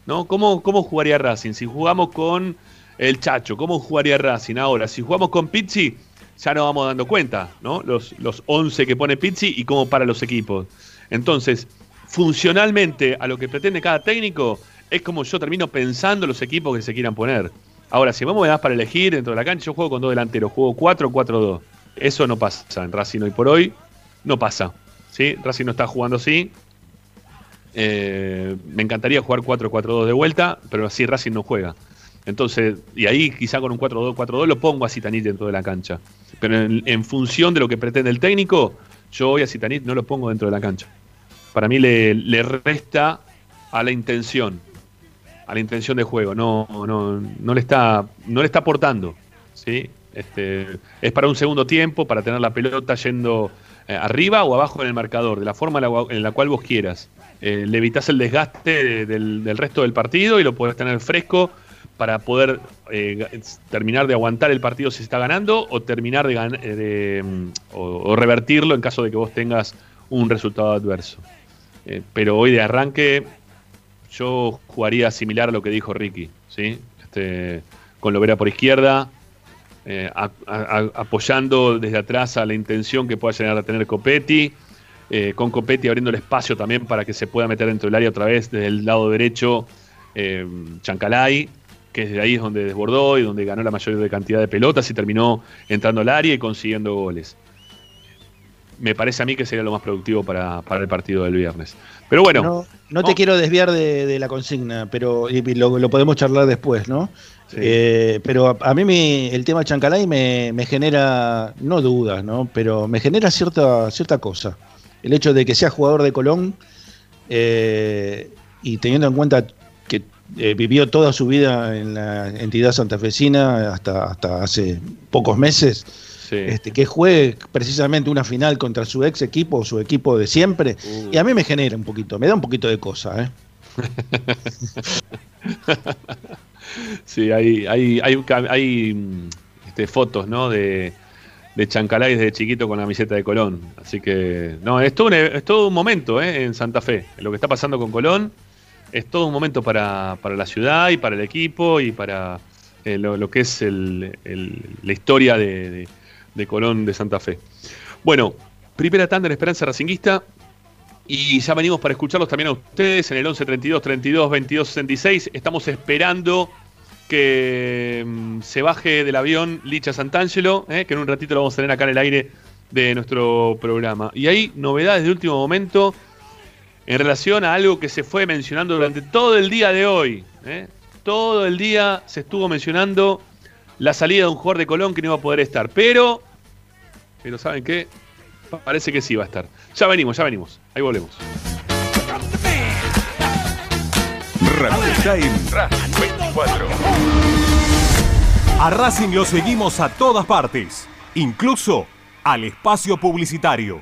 ¿no? ¿Cómo, ¿Cómo jugaría Racing? Si jugamos con el Chacho, ¿cómo jugaría Racing? Ahora, si jugamos con Pizzi, ya nos vamos dando cuenta, ¿no? Los, los 11 que pone Pizzi y cómo para los equipos. Entonces, funcionalmente, a lo que pretende cada técnico, es como yo termino pensando los equipos que se quieran poner. Ahora, si vos me das para elegir dentro de la cancha, yo juego con dos delanteros, juego 4-4-2. Eso no pasa en Racing hoy por hoy, no pasa. ¿sí? Racing no está jugando así. Eh, me encantaría jugar 4-4-2 de vuelta, pero así Racing no juega. Entonces, y ahí quizá con un 4-2-4-2 lo pongo a Citanit dentro de la cancha. Pero en, en función de lo que pretende el técnico, yo hoy a Citanit no lo pongo dentro de la cancha. Para mí le, resta a la intención, a la intención de juego. No, no, no le está, no le está aportando. ¿sí? Este, es para un segundo tiempo, para tener la pelota yendo eh, arriba o abajo en el marcador, de la forma en la, cual vos quieras. Eh, le evitas el desgaste de- del, del resto del partido y lo podés tener fresco para poder eh, terminar de aguantar el partido si se está ganando o terminar de, gan- eh, mm, o, revertirlo en caso de que vos tengas un resultado adverso. Eh, pero hoy de arranque yo jugaría similar a lo que dijo Ricky, ¿sí? Este, con Lovera por izquierda, apoyando desde atrás a la intención que pueda llegar a tener Copetti, con Copetti abriendo el espacio también para que se pueda meter dentro del área otra vez desde el lado derecho Chancalay, que desde ahí es donde desbordó y donde ganó la mayor de cantidad de pelotas y terminó entrando al área y consiguiendo goles. me parece a mí que sería lo más productivo para, para el partido del viernes. Pero bueno, No, no te Oh. quiero desviar de, de la consigna, pero y lo, lo podemos charlar después, ¿no? Sí. Eh, pero a, a mí me- el tema Chancalay me, me genera, no dudas, ¿no? Pero me genera cierta, cierta cosa. El hecho de que sea jugador de Colón eh, y teniendo en cuenta eh, vivió toda su vida en la entidad santafesina hasta, hasta hace pocos meses, sí. este, que juegue precisamente una final contra su ex equipo, su equipo de siempre, Uh. y a mí me genera un poquito, me da un poquito de cosa, ¿eh? Sí, hay, hay, hay, este, fotos, ¿no? De, de Chancalay desde chiquito con la camiseta de Colón. Así que, no, es todo un, es todo un momento, ¿eh? En Santa Fe. Lo que está pasando con Colón es todo un momento para, para la ciudad y para el equipo y para eh, lo, que es la historia de, de- de Colón de Santa Fe. Bueno, primera tanda en Esperanza Racinguista. Y ya venimos para escucharlos también a ustedes en el 11 32 32 22 66. Estamos esperando que mm, se baje del avión Licha Santangelo, eh, que en un ratito lo vamos a tener acá en el aire de nuestro programa. Y hay novedades de último momento en relación a algo que se fue mencionando durante todo el día de hoy. eh. Todo el día se estuvo mencionando la salida de un jugador de Colón que no iba a poder estar. Pero, pero ¿saben qué? Parece que sí va a estar. Ya venimos, ya venimos. Ahí volvemos. Radio está en Racing 24. A Racing lo seguimos a todas partes, incluso al espacio publicitario.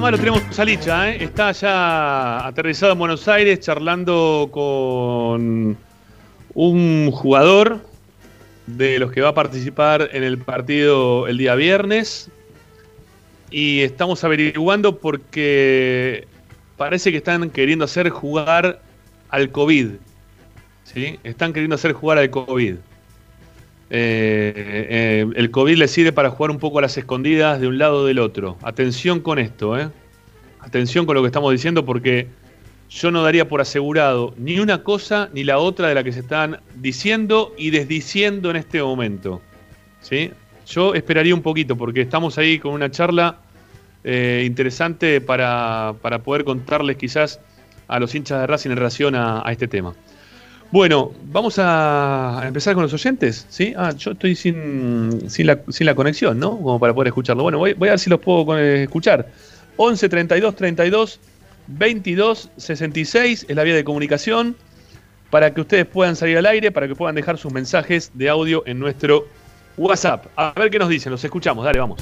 Nada más lo tenemos a Licha, ¿eh? Está ya aterrizado en Buenos Aires charlando con un jugador de los que va a participar en el partido el día viernes. Y estamos averiguando porque parece que están queriendo hacer jugar al COVID. ¿sí? Están queriendo hacer jugar al COVID. Eh, eh, el COVID le sirve para jugar un poco a las escondidas de un lado o del otro. Atención con esto, ¿eh? Atención con lo que estamos diciendo porque yo no daría por asegurado ni una cosa ni la otra de la que se están diciendo y desdiciendo en este momento. ¿sí? Yo esperaría un poquito porque estamos ahí con una charla eh, interesante para, para poder contarles quizás a los hinchas de Racing en relación a, a este tema. Bueno, vamos a empezar con los oyentes, ¿sí? Ah, yo estoy sin, la conexión, ¿no? Como para poder escucharlo. Bueno, voy, voy a ver si los puedo eh, escuchar. 11 32 32 22 66 es la vía de comunicación para que ustedes puedan salir al aire, para que puedan dejar sus mensajes de audio en nuestro WhatsApp. A ver qué nos dicen, los escuchamos, dale, vamos.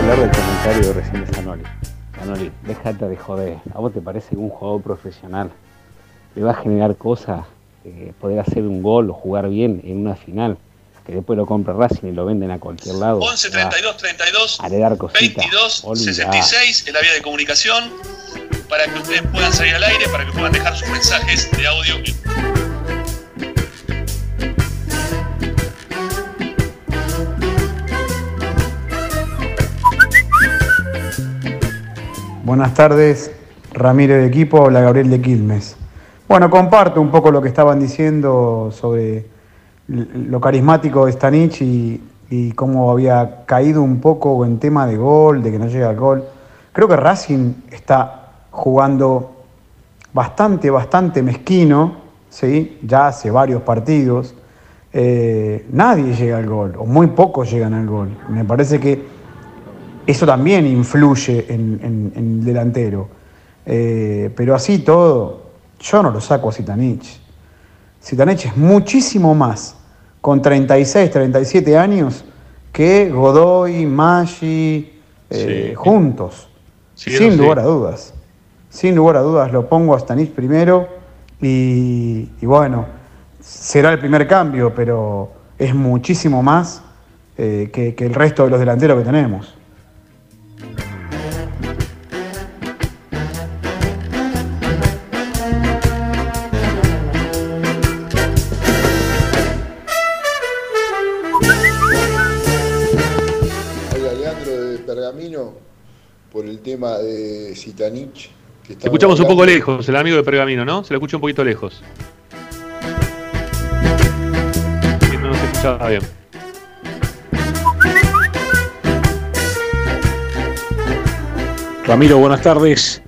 Hablar del comentario de recién de Sanoli. Sanoli, déjate de joder. ¿A vos te parece que un jugador profesional le va a generar cosas, eh, poder hacer un gol o jugar bien en una final? Que después lo compra Racing y lo venden a cualquier lado. 11 32 32 A heredar cositas. 22 Olvidá. 66 es la vía de comunicación para que ustedes puedan salir al aire, para que puedan dejar sus mensajes de audio. Buenas tardes, Ramiro de equipo, habla Gabriel de Quilmes. Bueno, comparto un poco lo que estaban diciendo sobre lo carismático de Stanich y, y cómo había caído un poco en tema de gol, de que no llega al gol. Creo que Racing está jugando bastante, bastante mezquino, ¿sí? ya hace varios partidos. Eh, nadie llega al gol, o muy pocos llegan al gol. Me parece que eso también influye en, en- en el delantero. Eh, pero así todo, yo no lo saco a Sitanich. Sitanich es muchísimo más con 36, 37 años que Godoy, Maggi, eh, Sí. juntos. Sí, Sin sí. lugar a dudas. Sin lugar a dudas lo pongo a Stanich primero y, y bueno, será el primer cambio, pero es muchísimo más eh, que, que el resto de los delanteros que tenemos. Por el tema de Sitanich. Que escuchamos un poco lejos, el amigo de Pergamino, ¿no? Se lo escucha un poquito lejos. Sí, no se escuchaba bien. Ramiro, buenas tardes.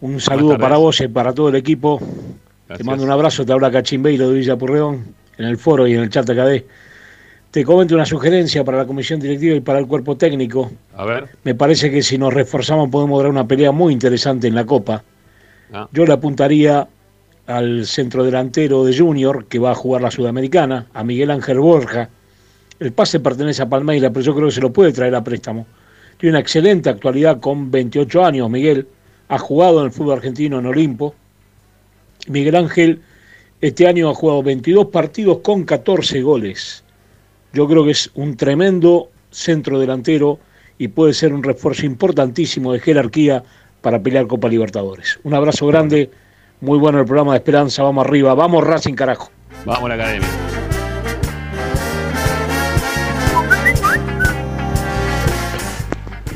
Un saludo tardes. para vos y para todo el equipo. Te mando un abrazo, te habla Cachimbeiro de Villa Purreón, en el foro y en el chat AKD. Te comento una sugerencia para la comisión directiva y para el cuerpo técnico. A ver. Me parece que si nos reforzamos podemos dar una pelea muy interesante en la Copa. Ah. Yo le apuntaría al centro delantero de Junior, que va a jugar la Sudamericana, a Miguel Ángel Borja. El pase pertenece a Palmeira, pero yo creo que se lo puede traer a préstamo. Tiene una excelente actualidad con 28 años, Miguel. Ha jugado en el fútbol argentino en Olimpo. Miguel Ángel este año ha jugado 22 partidos con 14 goles. Yo creo que es un tremendo centro delantero y puede ser un refuerzo importantísimo de jerarquía para pelear Copa Libertadores. Un abrazo grande, muy bueno el programa de Esperanza, vamos arriba, vamos Racing carajo. Vamos a la academia.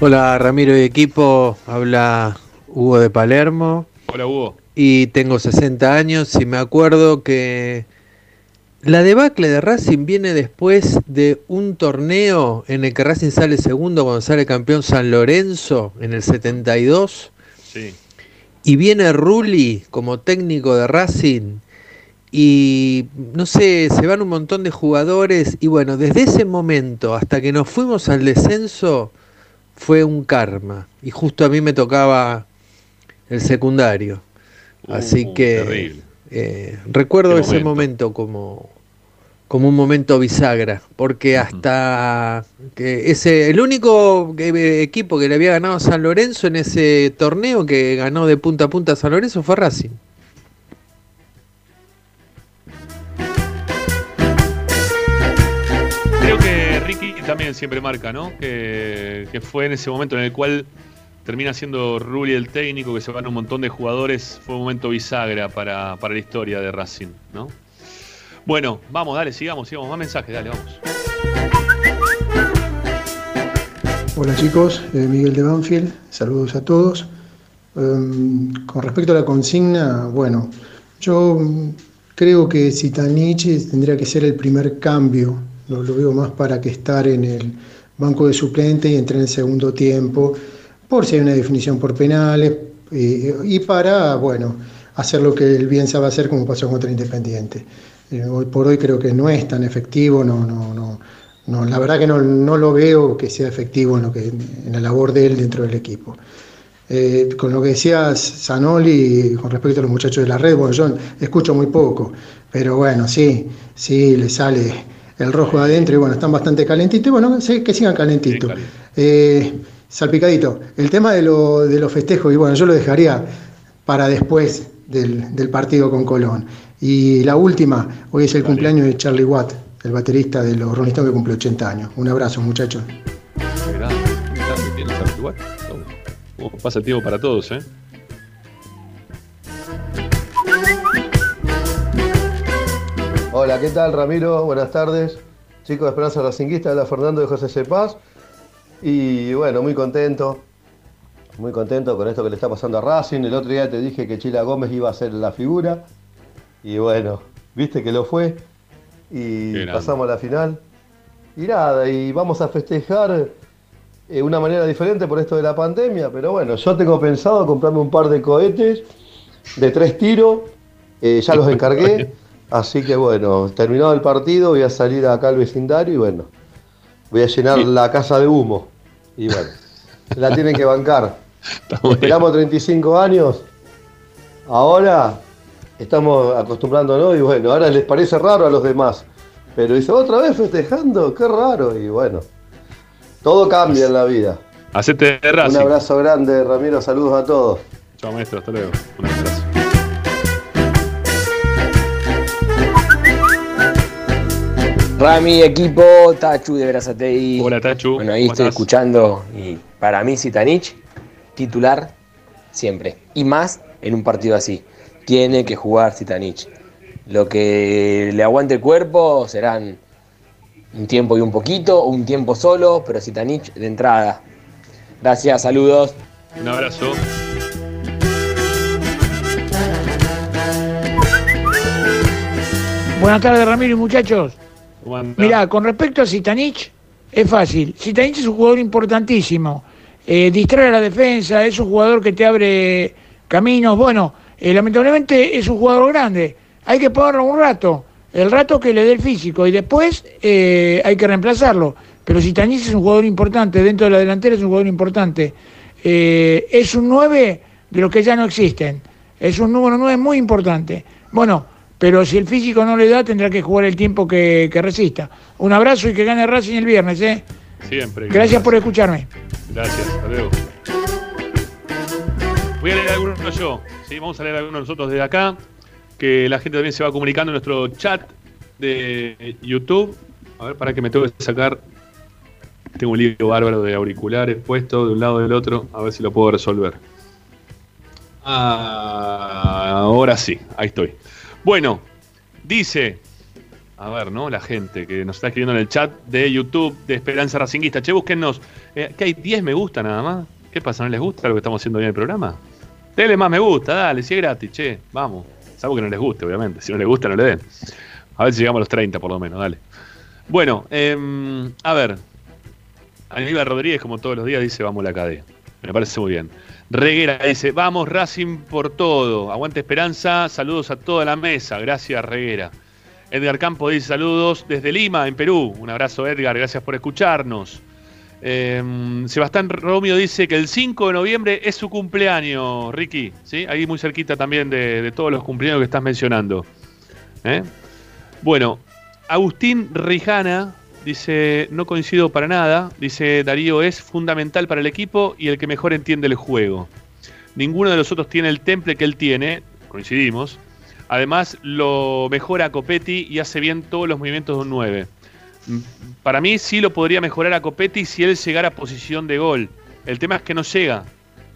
Hola Ramiro y equipo, habla Hugo de Palermo Hola, Hugo. y tengo 60 años y me acuerdo que la debacle de Racing viene después de un torneo en el que Racing sale segundo cuando sale campeón San Lorenzo en el 72 Sí. y viene Rulli como técnico de Racing y no sé, se van un montón de jugadores y bueno, desde ese momento hasta que nos fuimos al descenso fue un karma y justo a mí me tocaba el secundario. Así Uh, que terrible. Eh, recuerdo Qué ese momento como, como un momento bisagra, porque hasta que ese, el único eh, equipo que le había ganado a San Lorenzo en ese torneo que ganó de punta a punta a San Lorenzo fue Racing. Creo que Ricky también siempre marca, ¿no? Que, que fue en ese momento en el cual termina siendo Rulli el técnico, que se van un montón de jugadores. Fue un momento bisagra para, para la historia de Racing, ¿no? Bueno, vamos, dale, sigamos, sigamos. Más mensajes, dale, vamos. Hola chicos, eh, Miguel de Banfield, saludos a todos. Em, con respecto a la consigna, bueno, yo creo que Zitanich tendría que ser el primer cambio, lo, lo veo más para que estar en el banco de suplente y entre en el segundo tiempo, por si hay una definición por penales y para, bueno, hacer lo que él bien sabe hacer como pasó contra Independiente. Eh, hoy por hoy creo que no es tan efectivo, no, no, no, no, la verdad que no, no lo veo que sea efectivo en, lo que, en la labor de él dentro del equipo. Eh, con lo que decías, Zanoli, con respecto a los muchachos de la red, bueno, yo escucho muy poco, pero bueno, sí, sí, le sale el rojo de adentro y bueno, están bastante calentitos y bueno, que sigan calentitos. Eh, salpicadito, el tema de, lo- de los festejos, y bueno, yo lo dejaría para después del, del partido con Colón. Y la última, hoy es el cumpleaños de Charlie Watt, el baterista de los Rolling Stones que cumple 80 años. Un abrazo, muchachos. Qué grande, qué grande tiene Charlie Watt. ¿Cómo- cómo pasa el tiempo para todos, ¿eh? Hola, ¿qué tal Ramiro? Buenas tardes. Chicos de Esperanza Racinguista, habla Fernando de José Cepaz. Y bueno, muy contento. Muy contento con esto que le está pasando a Racing. El otro día te dije que Chila Gómez iba a ser la figura. Y bueno, viste que lo fue. Y pasamos a la final. Y nada, y vamos a festejar de una manera diferente por esto de la pandemia. Pero bueno, yo tengo pensado comprarme un par de cohetes de tres tiros. Eh, ya los encargué. Así que bueno, terminado el partido, voy a salir acá al vecindario y bueno, voy a llenar la casa de humo. Y bueno, la tienen que bancar. Esperamos 35 años. Ahora estamos acostumbrándonos y bueno, ahora les parece raro a los demás. Pero dice, otra vez festejando, qué raro. Y bueno, todo cambia en la vida. Hacete de Un Racing. abrazo grande, Ramiro, saludos a todos. Chao, maestro, hasta luego. Un abrazo. Rami, equipo, Tachu de Verazatei. Hola, Tachu. Bueno, ahí ¿Cómo estoy estás? escuchando y para mí Zitanich, titular siempre. Y más en un partido así. Tiene que jugar Zitanich. Lo que le aguante el cuerpo serán un tiempo y un poquito, o un tiempo solo, pero Zitanich de entrada. Gracias, saludos. Un abrazo. Buenas tardes, Ramiro y muchachos. Mirá, con respecto a Zitanich, es fácil. Zitanich es un jugador importantísimo. Eh, distrae a la defensa, es un jugador que te abre caminos. Bueno, eh, lamentablemente es un jugador grande. Hay que pagarlo un rato. El rato que le dé el físico. Y después eh, hay que reemplazarlo. Pero Zitanich es un jugador importante. Dentro de la delantera es un jugador importante. Eh, es un 9 de los que ya no existen. Es un número 9 muy importante. Bueno, pero si el físico no le da, tendrá que jugar el tiempo que, que resista. Un abrazo y que gane Racing el viernes, ¿eh? Siempre. Gracias por escucharme. Gracias, hasta luego. Voy a leer algunos yo. ¿sí? Vamos a leer algunos nosotros desde acá. Que la gente también se va comunicando en nuestro chat de YouTube. A ver, para que me tengo que sacar. Tengo un lío bárbaro de auriculares puesto de un lado del otro. A ver si lo puedo resolver. Ah, ahora sí, ahí estoy. Bueno, dice. A ver, ¿no? La gente que nos está escribiendo en el chat de YouTube de Esperanza Racinguista. Che, búsquennos. Eh, que hay 10 me gusta nada más. ¿Qué pasa? ¿No les gusta lo que estamos haciendo bien en el programa? Denle más me gusta, dale, si es gratis, che, vamos. Salvo que no les guste, obviamente. Si no les gusta, no le den. A ver si llegamos a los 30 por lo menos, dale. Bueno, em, a ver. Aníbal Rodríguez, como todos los días, dice vamos la cadena. Me parece muy bien. Reguera dice, vamos Racing por todo. Aguante Esperanza, saludos a toda la mesa. Gracias, Reguera. Edgar Campo dice saludos desde Lima, en Perú. Un abrazo, Edgar, gracias por escucharnos. Eh, Sebastián Romio dice que el 5 de noviembre es su cumpleaños, Ricky. ¿sí? Ahí muy cerquita también de, todos los cumpleaños que estás mencionando. ¿eh? Bueno, Agustín Rijana dice, no coincido para nada. Dice, Darío es fundamental para el equipo y el que mejor entiende el juego. Ninguno de los otros tiene el temple que él tiene, coincidimos. Además, lo mejora Copetti y hace bien todos los movimientos de un 9. Para mí sí lo podría mejorar a Copetti si él llegara a posición de gol. El tema es que no llega.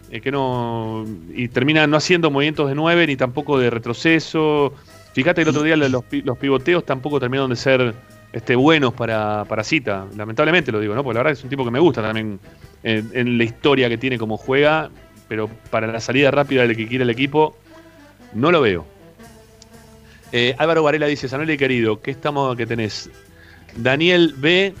eh, que no, y termina no haciendo movimientos de 9 ni tampoco de retroceso. Fíjate el otro día los, pi- los pivoteos tampoco terminaron de ser este, buenos para, para Cita. Lamentablemente lo digo, ¿no? Porque la verdad es un tipo que me gusta también en, en la historia que tiene como juega, pero para la salida rápida del que quiere el equipo, no lo veo. Eh, Álvaro Varela dice, Sanoli querido, ¿qué estamos que tenés? Daniel B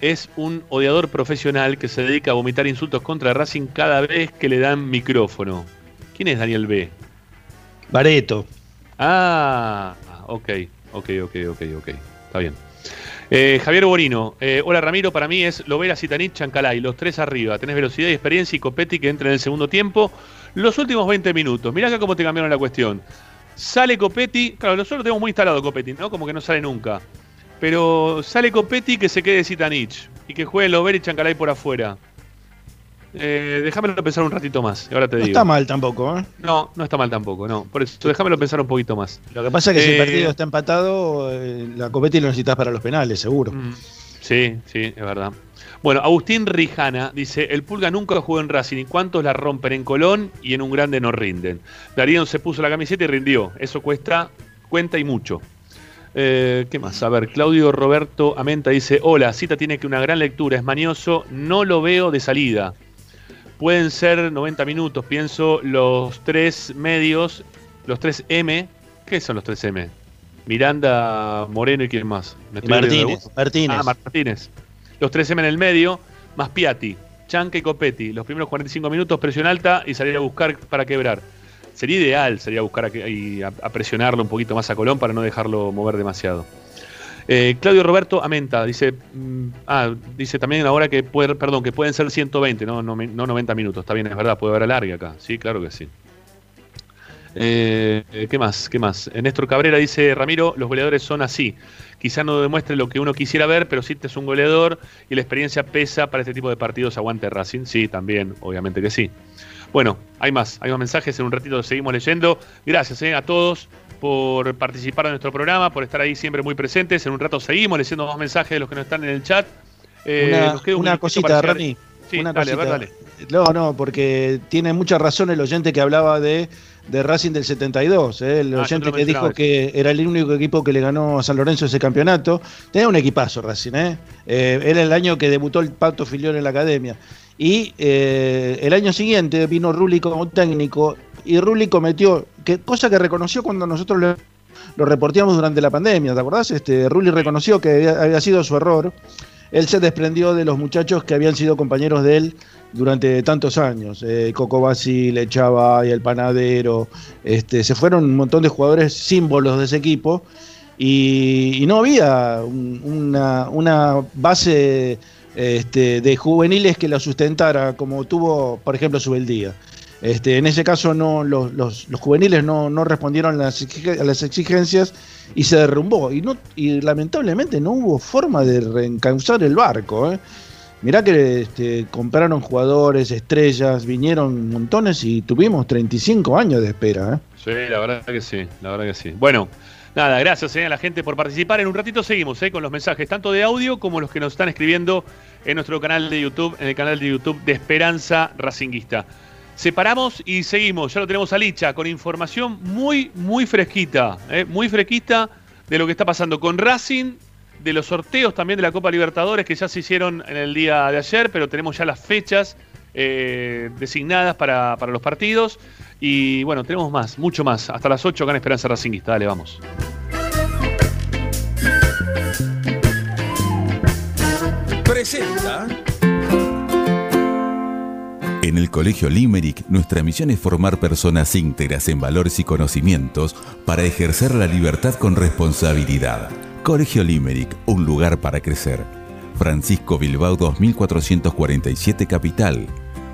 es un odiador profesional que se dedica a vomitar insultos contra Racing cada vez que le dan micrófono. ¿Quién es Daniel B? Bareto. Ah, ok, ok, ok, ok, ok. Está bien. Eh, Javier Borino, eh, hola Ramiro, para mí es Lovera, Citanich, Chancalay, los tres arriba. Tenés velocidad y experiencia y Copetti que entra en el segundo tiempo. Los últimos 20 minutos, mirá acá cómo te cambiaron la cuestión. Sale Copetti, claro, nosotros lo tenemos muy instalado Copetti, ¿no? Como que no sale nunca. Pero sale Copetti que se quede Citanich y que juegue Lovera y Chancalay por afuera. Eh, déjamelo pensar un ratito más, ahora te No digo. está mal tampoco, ¿eh? No, no está mal tampoco, no. Por eso, déjamelo pensar un poquito más. Lo que pasa es que si el Eh, partido está empatado, eh, la Copetti lo necesitas para los penales, seguro. Mm, Sí, sí, es verdad. Bueno, Agustín Rijana dice, el Pulga nunca jugó en Racing y cuántos la rompen en Colón y en un grande no rinden. Darío se puso la camiseta y rindió. Eso cuesta, cuenta y mucho. Eh, ¿Qué más? A ver, Claudio Roberto Amenta dice, hola, Cita tiene que una gran lectura, es manioso, no lo veo de salida. Pueden ser 90 minutos, pienso los tres medios, los tres M. ¿Qué son los tres M? Miranda, Moreno y quién más. ¿Me estoy olvidando de Martínez. Ah, Martínez. Los tres M en el medio, más Piatti, Chanca y Copetti. Los primeros 45 minutos, presión alta y salir a buscar para quebrar. Sería ideal, sería buscar a, presionarlo un poquito más a Colón para no dejarlo mover demasiado. Eh, Claudio Roberto Amenta dice, mm, ah, dice también ahora que puede, perdón, que pueden ser 120, no, no, no 90 minutos. Está bien, es verdad, puede haber alargue acá. Sí, claro que sí. Eh, ¿Qué más? ¿Qué más? Eh, Néstor Cabrera dice, Ramiro, los goleadores son así. Quizá no demuestre lo que uno quisiera ver, pero te es un goleador y la experiencia pesa para este tipo de partidos, aguante Racing. Sí, también, obviamente que sí. Bueno, hay más, hay más mensajes, en un ratito seguimos leyendo. Gracias eh, a todos por participar de nuestro programa, por estar ahí siempre muy presentes. En un rato seguimos leyendo más mensajes de los que no están en el chat. Eh, una nos queda un una cosita, Rami. Sí, una dale, ver, dale. No, no, porque tiene mucha razón el oyente que hablaba de, de Racing del 72. ¿eh? El Ah, oyente que dijo que era el único equipo que le ganó a San Lorenzo ese campeonato. Tenía un equipazo Racing. ¿eh? Eh, era el año que debutó el Pato Filión en la academia. Y eh, el año siguiente vino Rulli como técnico y Rulli cometió, que, cosa que reconoció cuando nosotros lo, lo durante la pandemia, ¿te acordás? Este, Rulli reconoció que había, sido su error. Él se desprendió de los muchachos que habían sido compañeros de él durante tantos años. Eh, Coco Basile, Chava y el Panadero. Este, se fueron un montón de jugadores símbolos de ese equipo. Y, no había un- una, una base este, de juveniles que la sustentara, como tuvo, por ejemplo, Subeldía. Este, en ese caso, no, los, los- los juveniles no, no respondieron a las, a las exigencias y se derrumbó. Y, no, y lamentablemente no hubo forma de reencauzar el barco. ¿eh? Mirá que este, compraron jugadores, estrellas, vinieron montones y tuvimos 35 años de espera. ¿eh? Sí, la verdad que sí, la verdad que sí. Bueno, nada, gracias eh, a la gente por participar. En un ratito seguimos eh, con los mensajes, tanto de audio como los que nos están escribiendo en nuestro canal de YouTube, en el canal de YouTube de Esperanza Racinguista. Separamos y seguimos. Ya lo tenemos a Licha con información muy, muy fresquita, eh, muy fresquita de lo que está pasando con Racing, de los sorteos también de la Copa Libertadores que ya se hicieron en el día de ayer, pero tenemos ya las fechas eh, designadas para, para los partidos. Y bueno, tenemos más, mucho más. Hasta las 8 acá en Esperanza Racinguista. Dale, vamos. Presenta. En el Colegio Limerick, nuestra misión es formar personas íntegras en valores y conocimientos para ejercer la libertad con responsabilidad. Colegio Limerick, un lugar para crecer. Francisco Bilbao 2447 Capital.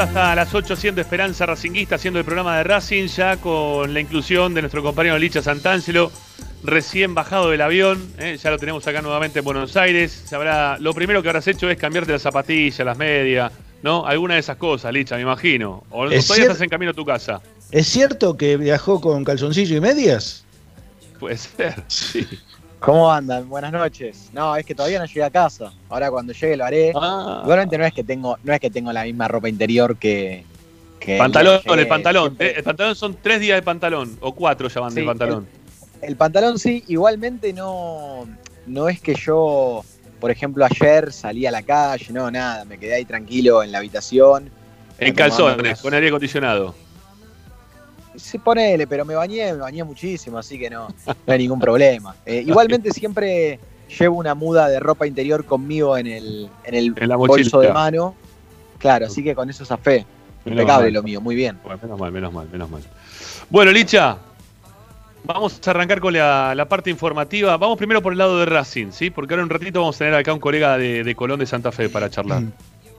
Hasta las 8 siendo Esperanza Racinguista, haciendo el programa de Racing, ya con la inclusión de nuestro compañero Licha Santangelo, recién bajado del avión, ¿eh? ya lo tenemos acá nuevamente en Buenos Aires. Se habrá, lo primero que habrás hecho es cambiarte las zapatillas, las medias, ¿no? Alguna de esas cosas, Licha, me imagino. O Es todavía estás en camino a tu casa. ¿Es cierto que viajó con calzoncillo y medias? Puede ser, sí. ¿Cómo andan? Buenas noches. No, es que todavía no llegué a casa. Ahora cuando llegue lo haré. Ah. Igualmente no es que tengo, no es que tengo la misma ropa interior que. que Pantalón, el pantalón. Eh, El pantalón son tres días de pantalón, o cuatro ya van Sí, de pantalón. El pantalón sí, igualmente no, no es que yo, por ejemplo, ayer salí a la calle, no, nada, me quedé ahí tranquilo en la habitación. En calzones, unas- con aire acondicionado. Sí, ponele, pero me bañé, me bañé muchísimo, así que no, no hay ningún problema. Eh, igualmente siempre llevo una muda de ropa interior conmigo en el, en el En bolso de mano. Claro, así que con eso zafé. Menos Impecable mal. lo mío, muy bien. Bueno, menos mal, menos mal, menos mal. Bueno, Licha, vamos a arrancar con la, la parte informativa. Vamos primero por el lado de Racing, ¿sí? Porque ahora un ratito vamos a tener acá un colega de, de Colón de Santa Fe para charlar.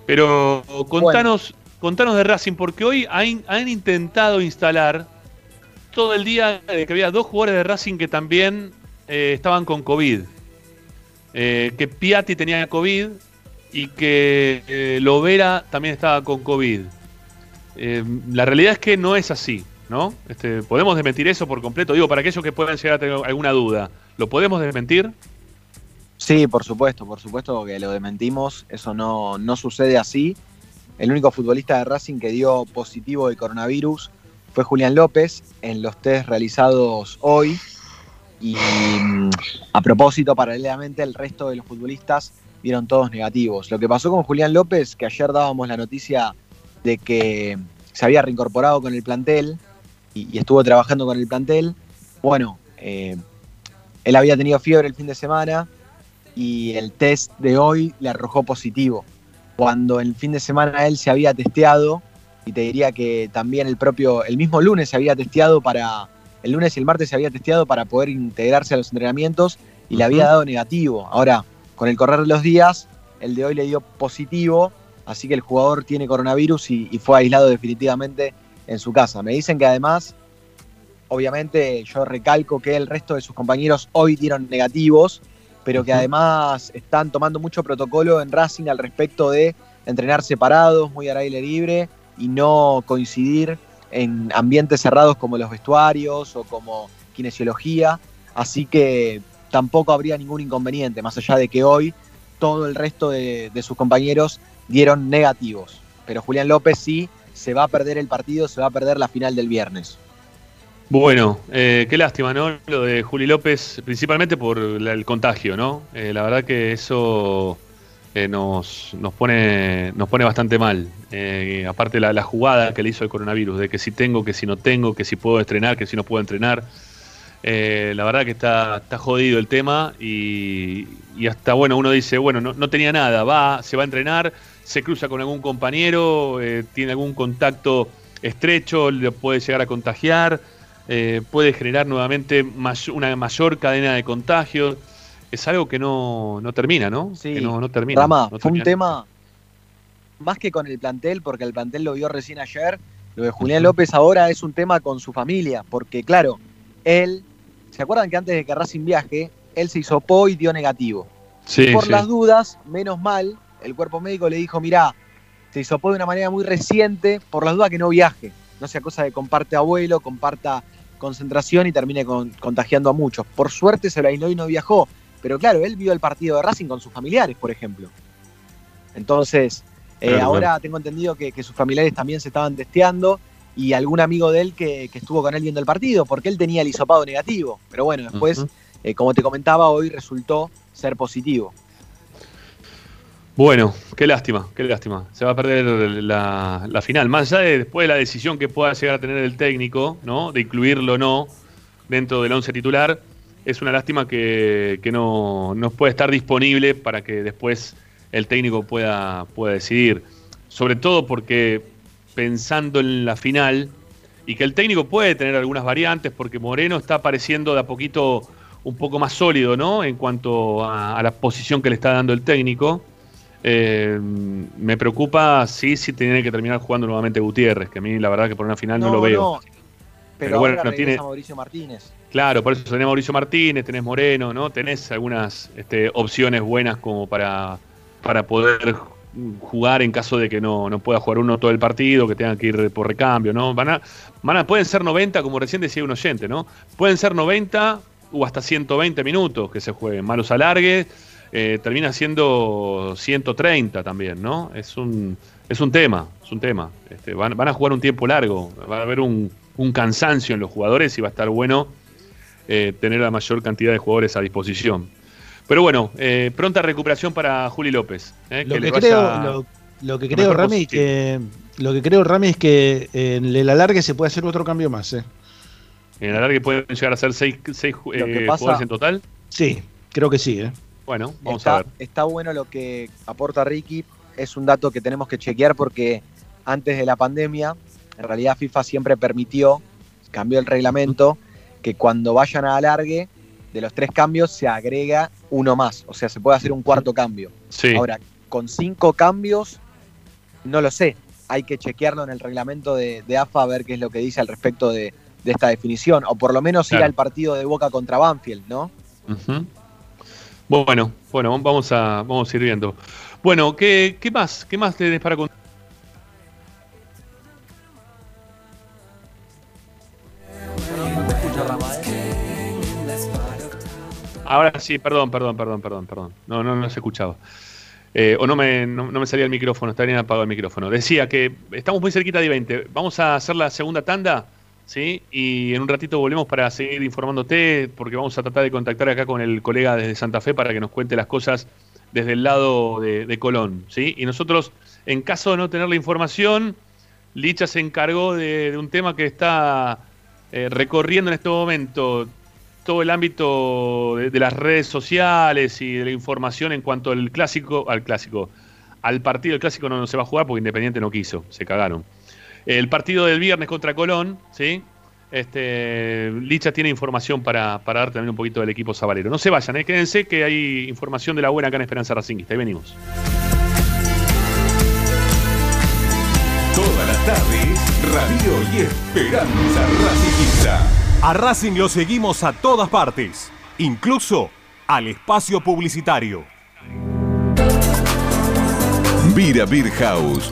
Pero contanos, contanos de Racing, porque hoy han, intentado instalar todo el día de que había dos jugadores de Racing que también eh, estaban con COVID. Eh, que Piatti tenía COVID y que eh, Lovera también estaba con COVID. Eh, la realidad es que no es así, ¿no? Este, podemos desmentir eso por completo. Digo, para aquellos que puedan llegar a tener alguna duda, ¿lo podemos desmentir? Sí, por supuesto, por supuesto que lo desmentimos. Eso no, no sucede así. El único futbolista de Racing que dio positivo de coronavirus fue Julián López en los test realizados hoy. Y mm, a propósito, paralelamente, el resto de los futbolistas vieron todos negativos. Lo que pasó con Julián López, que ayer dábamos la noticia de que se había reincorporado con el plantel y, y estuvo trabajando con el plantel. Bueno, eh, él había tenido fiebre el fin de semana y el test de hoy le arrojó positivo. Cuando el fin de semana él se había testeado, y te diría que también el propio, el mismo lunes se había testeado para, el lunes y el martes se había testeado para poder integrarse a los entrenamientos y le había dado negativo. Ahora, con el correr de los días, el de hoy le dio positivo, así que el jugador tiene coronavirus y, y fue aislado definitivamente en su casa. Me dicen que además, obviamente yo recalco que el resto de sus compañeros hoy dieron negativos, pero que además están tomando mucho protocolo en Racing al respecto de entrenar separados, muy al aire libre y no coincidir en ambientes cerrados como los vestuarios o como kinesiología. Así que tampoco habría ningún inconveniente, más allá de que hoy todo el resto de, de sus compañeros dieron negativos. Pero Julián López sí se va a perder el partido, se va a perder la final del viernes. Bueno, eh, qué lástima, ¿no? Lo de Juli López, principalmente por la- el contagio, ¿no? Eh, la verdad que eso eh, nos, nos, pone, nos pone bastante mal. Eh, aparte la, la jugada que le hizo el coronavirus, de que si tengo, que si no tengo, que si puedo estrenar, que si no puedo entrenar. La verdad que está, está jodido el tema y, y hasta, bueno, uno dice, bueno, no, no tenía nada, va, se va a entrenar, se cruza con algún compañero, tiene algún contacto estrecho, le puede llegar a contagiar, eh, puede generar nuevamente una mayor cadena de contagios. Es algo que no, no termina, ¿no? Sí, que no, no termina. Rama, no fue un tema más que con el plantel, porque el plantel lo vio recién ayer. Lo de Julián López ahora es un tema con su familia, porque claro, él, ¿se acuerdan que antes de que Racing viaje, él se hisopó y dio negativo? Sí, Por sí. las dudas, menos mal, el cuerpo médico le dijo, mirá, se hisopó de una manera muy reciente, por las dudas que no viaje. No sea cosa de comparte abuelo, comparta concentración y termine con- contagiando a muchos. Por suerte se lo aisló y no viajó, pero claro, él vio el partido de Racing con sus familiares, por ejemplo. Entonces, eh, Claro, ahora claro. tengo entendido que, que sus familiares también se estaban testeando y algún amigo de él que, que estuvo con él viendo el partido, porque él tenía el hisopado negativo. Pero bueno, después, eh, como te comentaba, hoy resultó ser positivo. Bueno, qué lástima, qué lástima. Se va a perder la, final. Más allá de después de la decisión que pueda llegar a tener el técnico, ¿no? De incluirlo o no dentro del once titular, es una lástima que, no, no puede estar disponible para que después el técnico pueda, pueda decidir. Sobre todo porque pensando en la final y que el técnico puede tener algunas variantes porque Moreno está apareciendo de a poquito un poco más sólido, ¿no? En cuanto a la posición que le está dando el técnico. Eh, me preocupa sí, si tiene que terminar jugando nuevamente Gutiérrez, que a mí la verdad que por una final no, lo veo. Pero, Pero bueno, no tiene- Mauricio Martínez. Claro, por eso tenés Mauricio Martínez, tenés Moreno, ¿no? Tenés algunas este, opciones buenas como para, para poder jugar en caso de que no, no pueda jugar uno todo el partido, que tenga que ir por recambio, ¿no? Van a, van a- pueden ser 90, como recién decía un oyente, ¿no? Pueden ser 90 o hasta 120 minutos que se jueguen. Malos alargues, eh, termina siendo 130 también, ¿no? Es un, es un tema, es un tema. Este, van, van a jugar un tiempo largo, va a haber un, un cansancio en los jugadores y va a estar bueno eh, tener la mayor cantidad de jugadores a disposición. Pero bueno, eh, pronta recuperación para Juli López. eh, Lo que, le creo, vaya lo, lo que creo, Rami, positivo. que lo que creo, Rami, es que en el alargue se puede hacer otro cambio más, ¿eh? En el alargue pueden llegar a ser seis, seis eh, pasa- jugadores en total. Sí, creo que sí, ¿eh? Bueno, vamos está, a ver. está bueno lo que aporta Ricky, es un dato que tenemos que chequear porque antes de la pandemia, en realidad FIFA siempre permitió, cambió el reglamento, que cuando vayan a alargue, de los tres cambios se agrega uno más, o sea, se puede hacer un cuarto cambio. Sí. Ahora, con cinco cambios, no lo sé, hay que chequearlo en el reglamento de, de AFA a ver qué es lo que dice al respecto de, de esta definición, o por lo menos ir Claro. al partido de Boca contra Banfield, ¿no? Bueno, bueno, vamos a, vamos a ir viendo. Bueno, ¿qué, qué más? ¿Qué más tenés para contar? Ahora sí, perdón, perdón, perdón, perdón, perdón. No, no, no se escuchaba. Eh, o no me, no, me salía el micrófono, bien apagado el micrófono. Decía que estamos muy cerquita de 20. Vamos a hacer la segunda tanda, ¿sí? Y en un ratito volvemos para seguir informándote, porque vamos a tratar de contactar acá con el colega desde Santa Fe para que nos cuente las cosas desde el lado de, Colón, ¿sí? Y nosotros, en caso de no tener la información, Licha se encargó de, un tema que está eh, recorriendo en este momento todo el ámbito de, las redes sociales y de la información en cuanto al clásico, al clásico, al partido. El clásico no se va a jugar porque Independiente no quiso, se cagaron. El partido del viernes contra Colón, ¿sí? Este, Licha tiene información para, para dar también un poquito del equipo sabalero. No se vayan, ¿eh? quédense que hay información de la buena acá en Esperanza Racingista. Ahí venimos. Todas las tardes, Radio y Esperanza Racingista. A Racing lo seguimos a todas partes, incluso al espacio publicitario. Vira Beer House.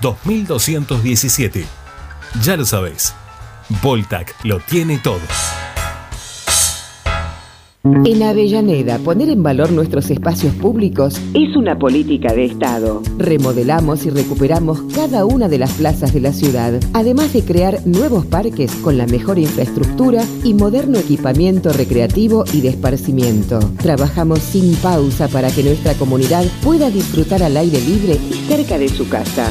2217. Ya lo sabés, Voltac lo tiene todo. En Avellaneda, poner en valor nuestros espacios públicos es una política de Estado. Remodelamos y recuperamos cada una de las plazas de la ciudad, además de crear nuevos parques con la mejor infraestructura y moderno equipamiento recreativo y de esparcimiento. Trabajamos sin pausa para que nuestra comunidad pueda disfrutar al aire libre y cerca de su casa.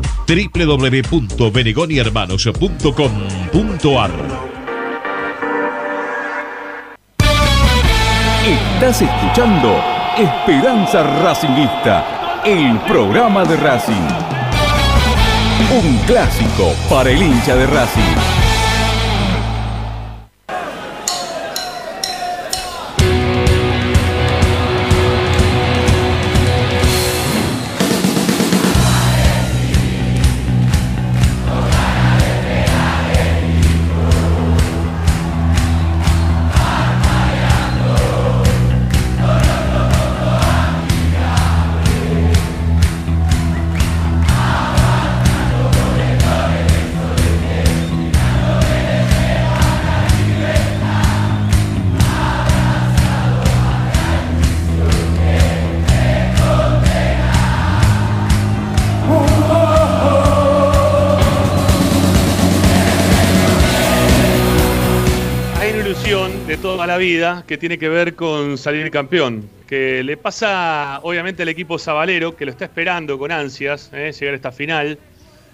www.benegonihermanos.com.ar Estás escuchando Esperanza Racingista, el programa de Racing. Un clásico para el hincha de Racing. La vida que tiene que ver con salir campeón, que le pasa obviamente al equipo sabalero, que lo está esperando con ansias, eh, llegar a esta final.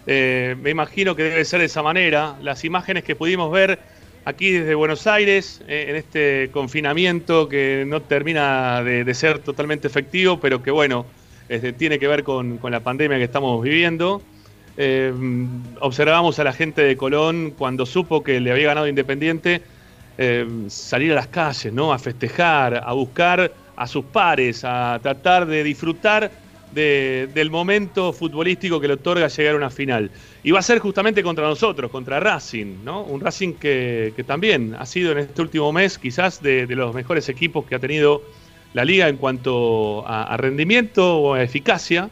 Eh, me imagino que debe ser de esa manera. Las imágenes que pudimos ver aquí desde Buenos Aires, eh, en este confinamiento que no termina de, ser totalmente efectivo, pero que bueno, este, tiene que ver con, con la pandemia que estamos viviendo. Eh, observamos a la gente de Colón cuando supo que le había ganado Independiente eh, salir a las calles, ¿no? A festejar, a buscar a sus pares, a tratar de disfrutar de- del momento futbolístico que le otorga llegar a una final. Y va a ser justamente contra nosotros, contra Racing, ¿no? Un Racing que, también ha sido en este último mes quizás de, los mejores equipos que ha tenido la liga en cuanto a, rendimiento o a eficacia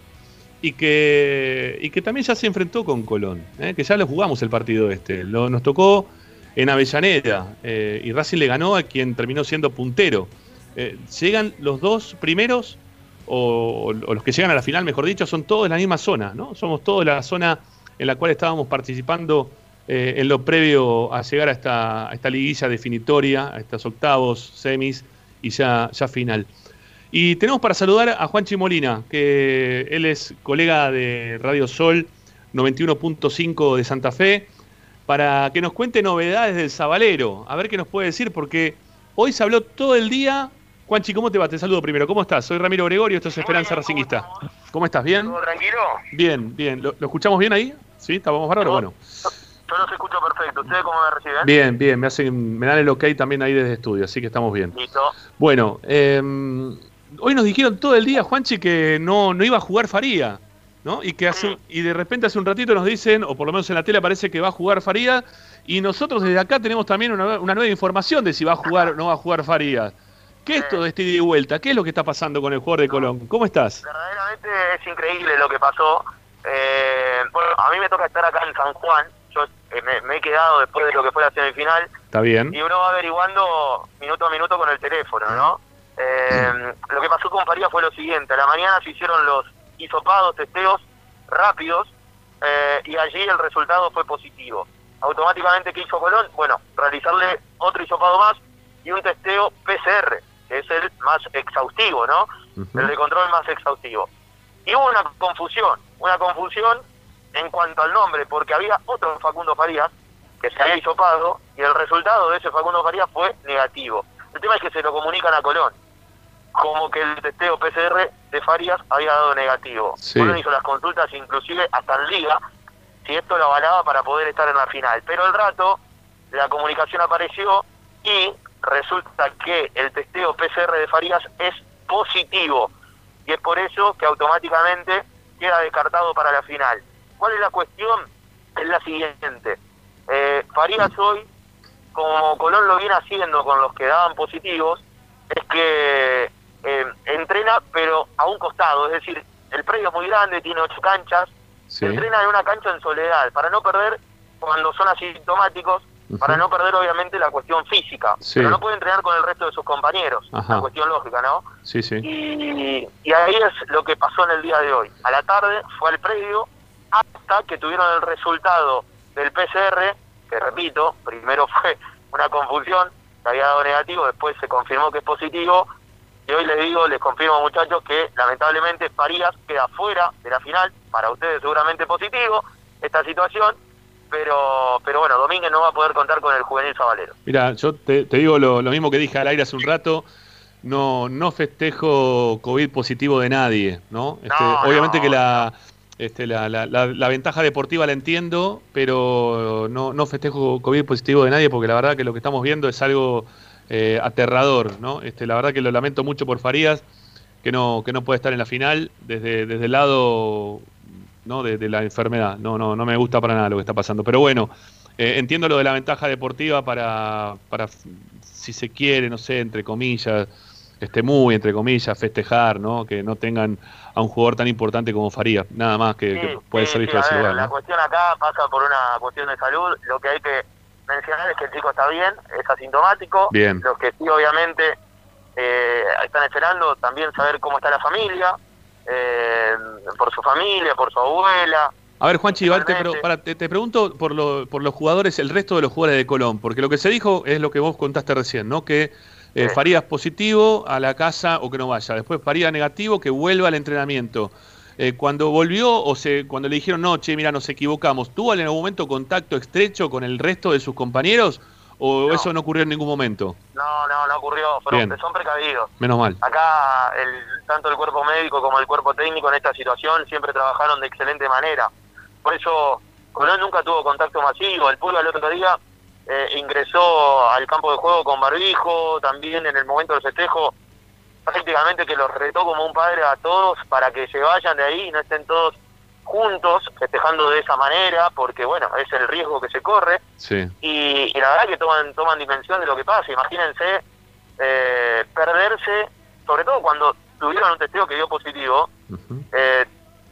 y que, también ya se enfrentó con Colón, ¿eh? que ya lo jugamos el partido este. Nos tocó en Avellaneda eh, y Racing le ganó a quien terminó siendo puntero. Eh, ¿Llegan los dos primeros o, los que llegan a la final, mejor dicho, son todos de la misma zona, ¿no? Somos todos de la zona en la cual estábamos participando eh, en lo previo a llegar a esta, esta liguilla definitoria, a estos octavos, semis y ya, ya final. Y tenemos para saludar a Juanchi Molina, que él es colega de Radio Sol 91.5 de Santa Fe, para que nos cuente novedades del Zabalero. A ver qué nos puede decir, porque hoy se habló todo el día. Juanchi, ¿cómo te va? Te saludo primero. ¿Cómo estás? Soy Ramiro Gregorio, esto es Esperanza Racinguista. ¿Cómo estás? ¿Bien? ¿Todo tranquilo? Bien, bien. ¿Lo, lo escuchamos bien ahí? ¿Sí? ¿Estábamos bárbaros? Bueno. Yo los escucho perfecto. ¿Ustedes cómo me reciben? Bien, bien. Me, hacen, me dan el ok también ahí desde estudio, así que estamos bien. Listo. Bueno, eh, hoy nos dijeron todo el día, Juanchi, que no, no iba a jugar Faría, ¿no? Y que hace, y de repente hace un ratito nos dicen, o por lo menos en la tele parece que va a jugar Faría, y nosotros desde acá tenemos también una, una nueva información de si va a jugar o no va a jugar Faría. ¿Qué es esto de este ida y vuelta? ¿Qué es lo que está pasando con el jugador de Colón? ¿Cómo estás? Verdaderamente es increíble lo que pasó. Eh, bueno, a mí me toca estar acá en San Juan. Yo eh, me, me he quedado después de lo que fue la semifinal. ¿Está bien? Y uno va averiguando minuto a minuto con el teléfono, ¿no? Eh, lo que pasó con Faría fue lo siguiente. A la mañana se hicieron los hisopados, testeos rápidos, eh, y allí el resultado fue positivo. Automáticamente, ¿qué hizo Colón? Bueno, realizarle otro hisopado más y un testeo PCR, que es el más exhaustivo, ¿no? El de control más exhaustivo. Y hubo una confusión, una confusión en cuanto al nombre, porque había otro Facundo Farías que se había hisopado y el resultado de ese Facundo Farías fue negativo. El tema es que se lo comunican a Colón, como que el testeo PCR de Farías había dado negativo. Sí. Colón hizo las consultas inclusive hasta en Liga, si esto lo avalaba para poder estar en la final. Pero al rato la comunicación apareció y resulta que el testeo PCR de Farías es positivo y es por eso que automáticamente queda descartado para la final. ¿Cuál es la cuestión? Es la siguiente. Eh, Farías hoy, como Colón lo viene haciendo con los que daban positivos, es que eh, entrena pero a un costado, es decir, el predio es muy grande, tiene ocho canchas, Sí. entrena en una cancha en soledad, para no perder cuando son asintomáticos, para no perder obviamente la cuestión física, Sí. pero no puede entrenar con el resto de sus compañeros, Ajá. una cuestión lógica, ¿no? Sí, sí. Y, y ahí es lo que pasó en el día de hoy. A la tarde fue al predio hasta que tuvieron el resultado del PCR, que repito, primero fue una confusión, que había dado negativo, después se confirmó que es positivo, y hoy les digo, les confirmo muchachos que lamentablemente Farías queda fuera de la final, para ustedes seguramente positivo esta situación, pero pero bueno, Domínguez no va a poder contar con el juvenil Zabalero. Mira, yo te, te digo lo, lo mismo que dije al aire hace un rato. No, no festejo COVID positivo de nadie, ¿no? Este, obviamente que la, este, la, la- la- la ventaja deportiva la entiendo, pero no, no festejo COVID positivo de nadie porque la verdad que lo que estamos viendo es algo eh, aterrador, ¿no? Este, la verdad que lo lamento mucho por Farías, que no, que no puede estar en la final desde, desde el lado ¿no? de, de la enfermedad. No, no, no me gusta para nada lo que está pasando. Pero bueno, eh, entiendo lo de la ventaja deportiva para, para, si se quiere, no sé, entre comillas, este muy entre comillas, festejar, ¿no? Que no tengan a un jugador tan importante como Farías, nada más que, que puede ser Sí, visto de ese lugar, La cuestión acá pasa por una cuestión de salud. Lo que hay que mencionar es que el chico está bien, es asintomático. Bien. Los que sí, obviamente, eh, están esperando también saber cómo está la familia, eh, por su familia, por su abuela. A ver, Juanchi, igual te, pero, para, te, te pregunto por, lo- por los jugadores, el resto de los jugadores de Colón, porque lo que se dijo es lo que vos contaste recién, ¿no? Que eh, Farías positivo a la casa o que no vaya. Después Farías negativo, que vuelva al entrenamiento. Eh, cuando volvió o se, cuando le dijeron, no, che, mira, nos equivocamos, ¿tuvo en algún momento contacto estrecho con el resto de sus compañeros o eso no ocurrió en ningún momento? No, no, no ocurrió, fueron- Bien. son precavidos. Menos mal. Acá el, tanto el cuerpo médico como el cuerpo técnico en esta situación siempre trabajaron de excelente manera. Por eso Colón nunca tuvo contacto masivo. El Pulga el otro día eh, ingresó al campo de juego con barbijo, también en el momento del festejo prácticamente que los retó como un padre a todos para que se vayan de ahí y no estén todos juntos festejando de esa manera, porque bueno, es el riesgo que se corre Sí. y, y la verdad que toman toman dimensión de lo que pasa. Imagínense eh, perderse, sobre todo cuando tuvieron un testeo que dio positivo, eh,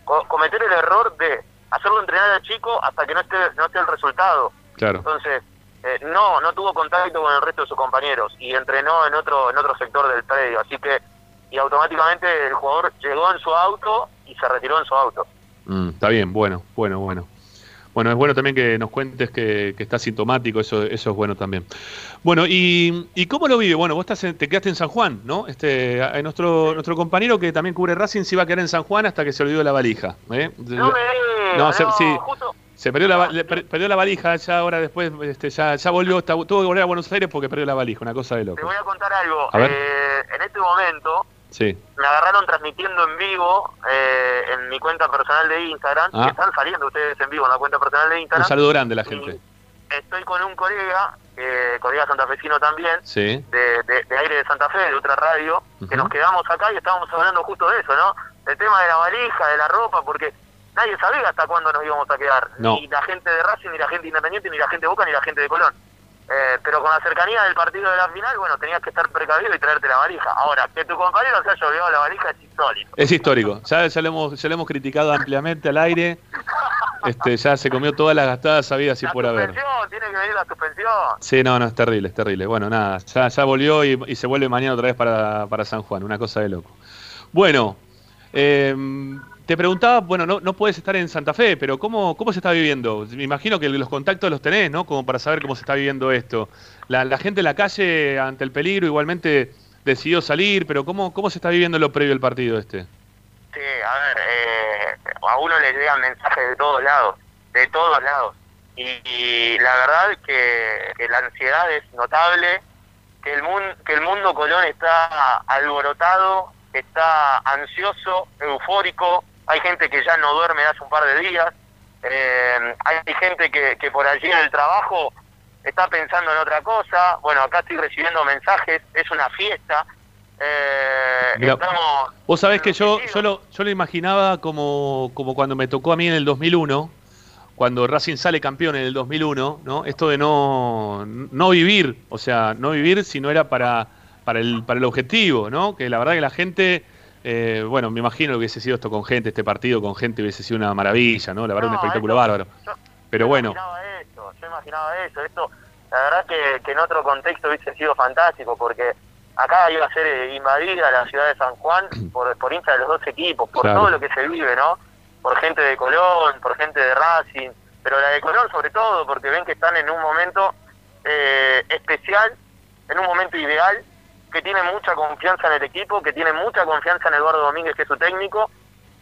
co- cometer el error de hacerlo entrenar al chico hasta que no esté no esté el resultado. Claro. Entonces, eh, no no tuvo contacto con el resto de sus compañeros y entrenó en otro en otro sector del predio, así que y automáticamente el jugador llegó en su auto y se retiró en su auto. Mm, está bien, bueno, bueno, bueno. Bueno, es bueno también que nos cuentes que, que está sintomático, eso, eso es bueno también. Bueno, y, y cómo lo vive? Bueno, vos estás en- te quedaste en San Juan, ¿no? Este, a- nuestro, nuestro compañero que también cubre Racing se iba a quedar en San Juan hasta que se olvidó la valija. ¿eh? No me No, se- no, sí. justo- Se perdió la, le per- perdió la valija, ya ahora después este, ya, ya volvió, está- tuvo que volver a Buenos Aires porque perdió la valija, una cosa de Te loco. voy a contar algo. A ver. Eh, en este momento Sí. me agarraron transmitiendo en vivo eh, en mi cuenta personal de Instagram. Ah. que están saliendo ustedes en vivo en la cuenta personal de Un Instagram. saludo grande a la gente. Estoy con un colega, eh, colega santafesino también, Sí. de, de- de aire de Santa Fe, de otra radio, que nos quedamos acá y estábamos hablando justo de eso, ¿no? El tema de la valija, de la ropa, porque nadie sabía hasta cuándo nos íbamos a quedar. No. Ni la gente de Racing, ni la gente independiente, ni la gente de Boca, ni la gente de Colón. Eh, pero con la cercanía del partido de la final, bueno, tenías que estar precavido y traerte la valija. Ahora, que tu compañero se haya olvidado la valija es insólito. Es histórico, ya, ya, lo hemos, ya lo hemos criticado ampliamente al aire. Este, ya se comió todas las gastadas sabidas y por haber. Tiene que venir la suspensión. Sí, no, no, es terrible, es terrible. Bueno, nada, ya, ya volvió y, y se vuelve mañana otra vez para, para San Juan, una cosa de loco. Bueno, eh, te preguntaba, bueno, no, no puedes estar en Santa Fe, pero ¿cómo, ¿cómo se está viviendo? Me imagino que los contactos los tenés, ¿no? Como para saber cómo se está viviendo esto. La, la gente en la calle, ante el peligro, igualmente decidió salir, pero ¿cómo, cómo se está viviendo lo previo al partido este? Sí, a ver, eh, a uno le llegan mensajes de todos lados, de todos lados. Y, la verdad que, que la ansiedad es notable, que el, mun- que el mundo Colón está alborotado, está ansioso, eufórico, hay gente que ya no duerme hace un par de días, eh, hay gente que, que por allí en el trabajo está pensando en otra cosa, bueno, acá estoy recibiendo mensajes, es una fiesta, eh, Mira, estamos... Vos sabés que yo, yo, lo, yo lo imaginaba como, como cuando me tocó a mí en el 2001, cuando Racing sale campeón en el 2001, ¿no? Esto de no, no vivir, o sea, no vivir si no era para, para, el, para el objetivo, ¿no? Que la verdad que la gente, eh, bueno, me imagino que hubiese sido esto con gente, este partido con gente hubiese sido una maravilla, ¿no? La verdad, un espectáculo bárbaro. Pero bueno, imaginaba eso, yo imaginaba eso. Esto, la verdad que, que en otro contexto hubiese sido fantástico, porque acá iba a ser eh, invadida la ciudad de San Juan por, por hinchas de los dos equipos, por Claro. todo lo que se vive, ¿no? Por gente de Colón, por gente de Racing, pero la de Colón sobre todo, porque ven que están en un momento eh, especial, en un momento ideal, que tienen mucha confianza en el equipo, que tienen mucha confianza en Eduardo Domínguez, que es su técnico,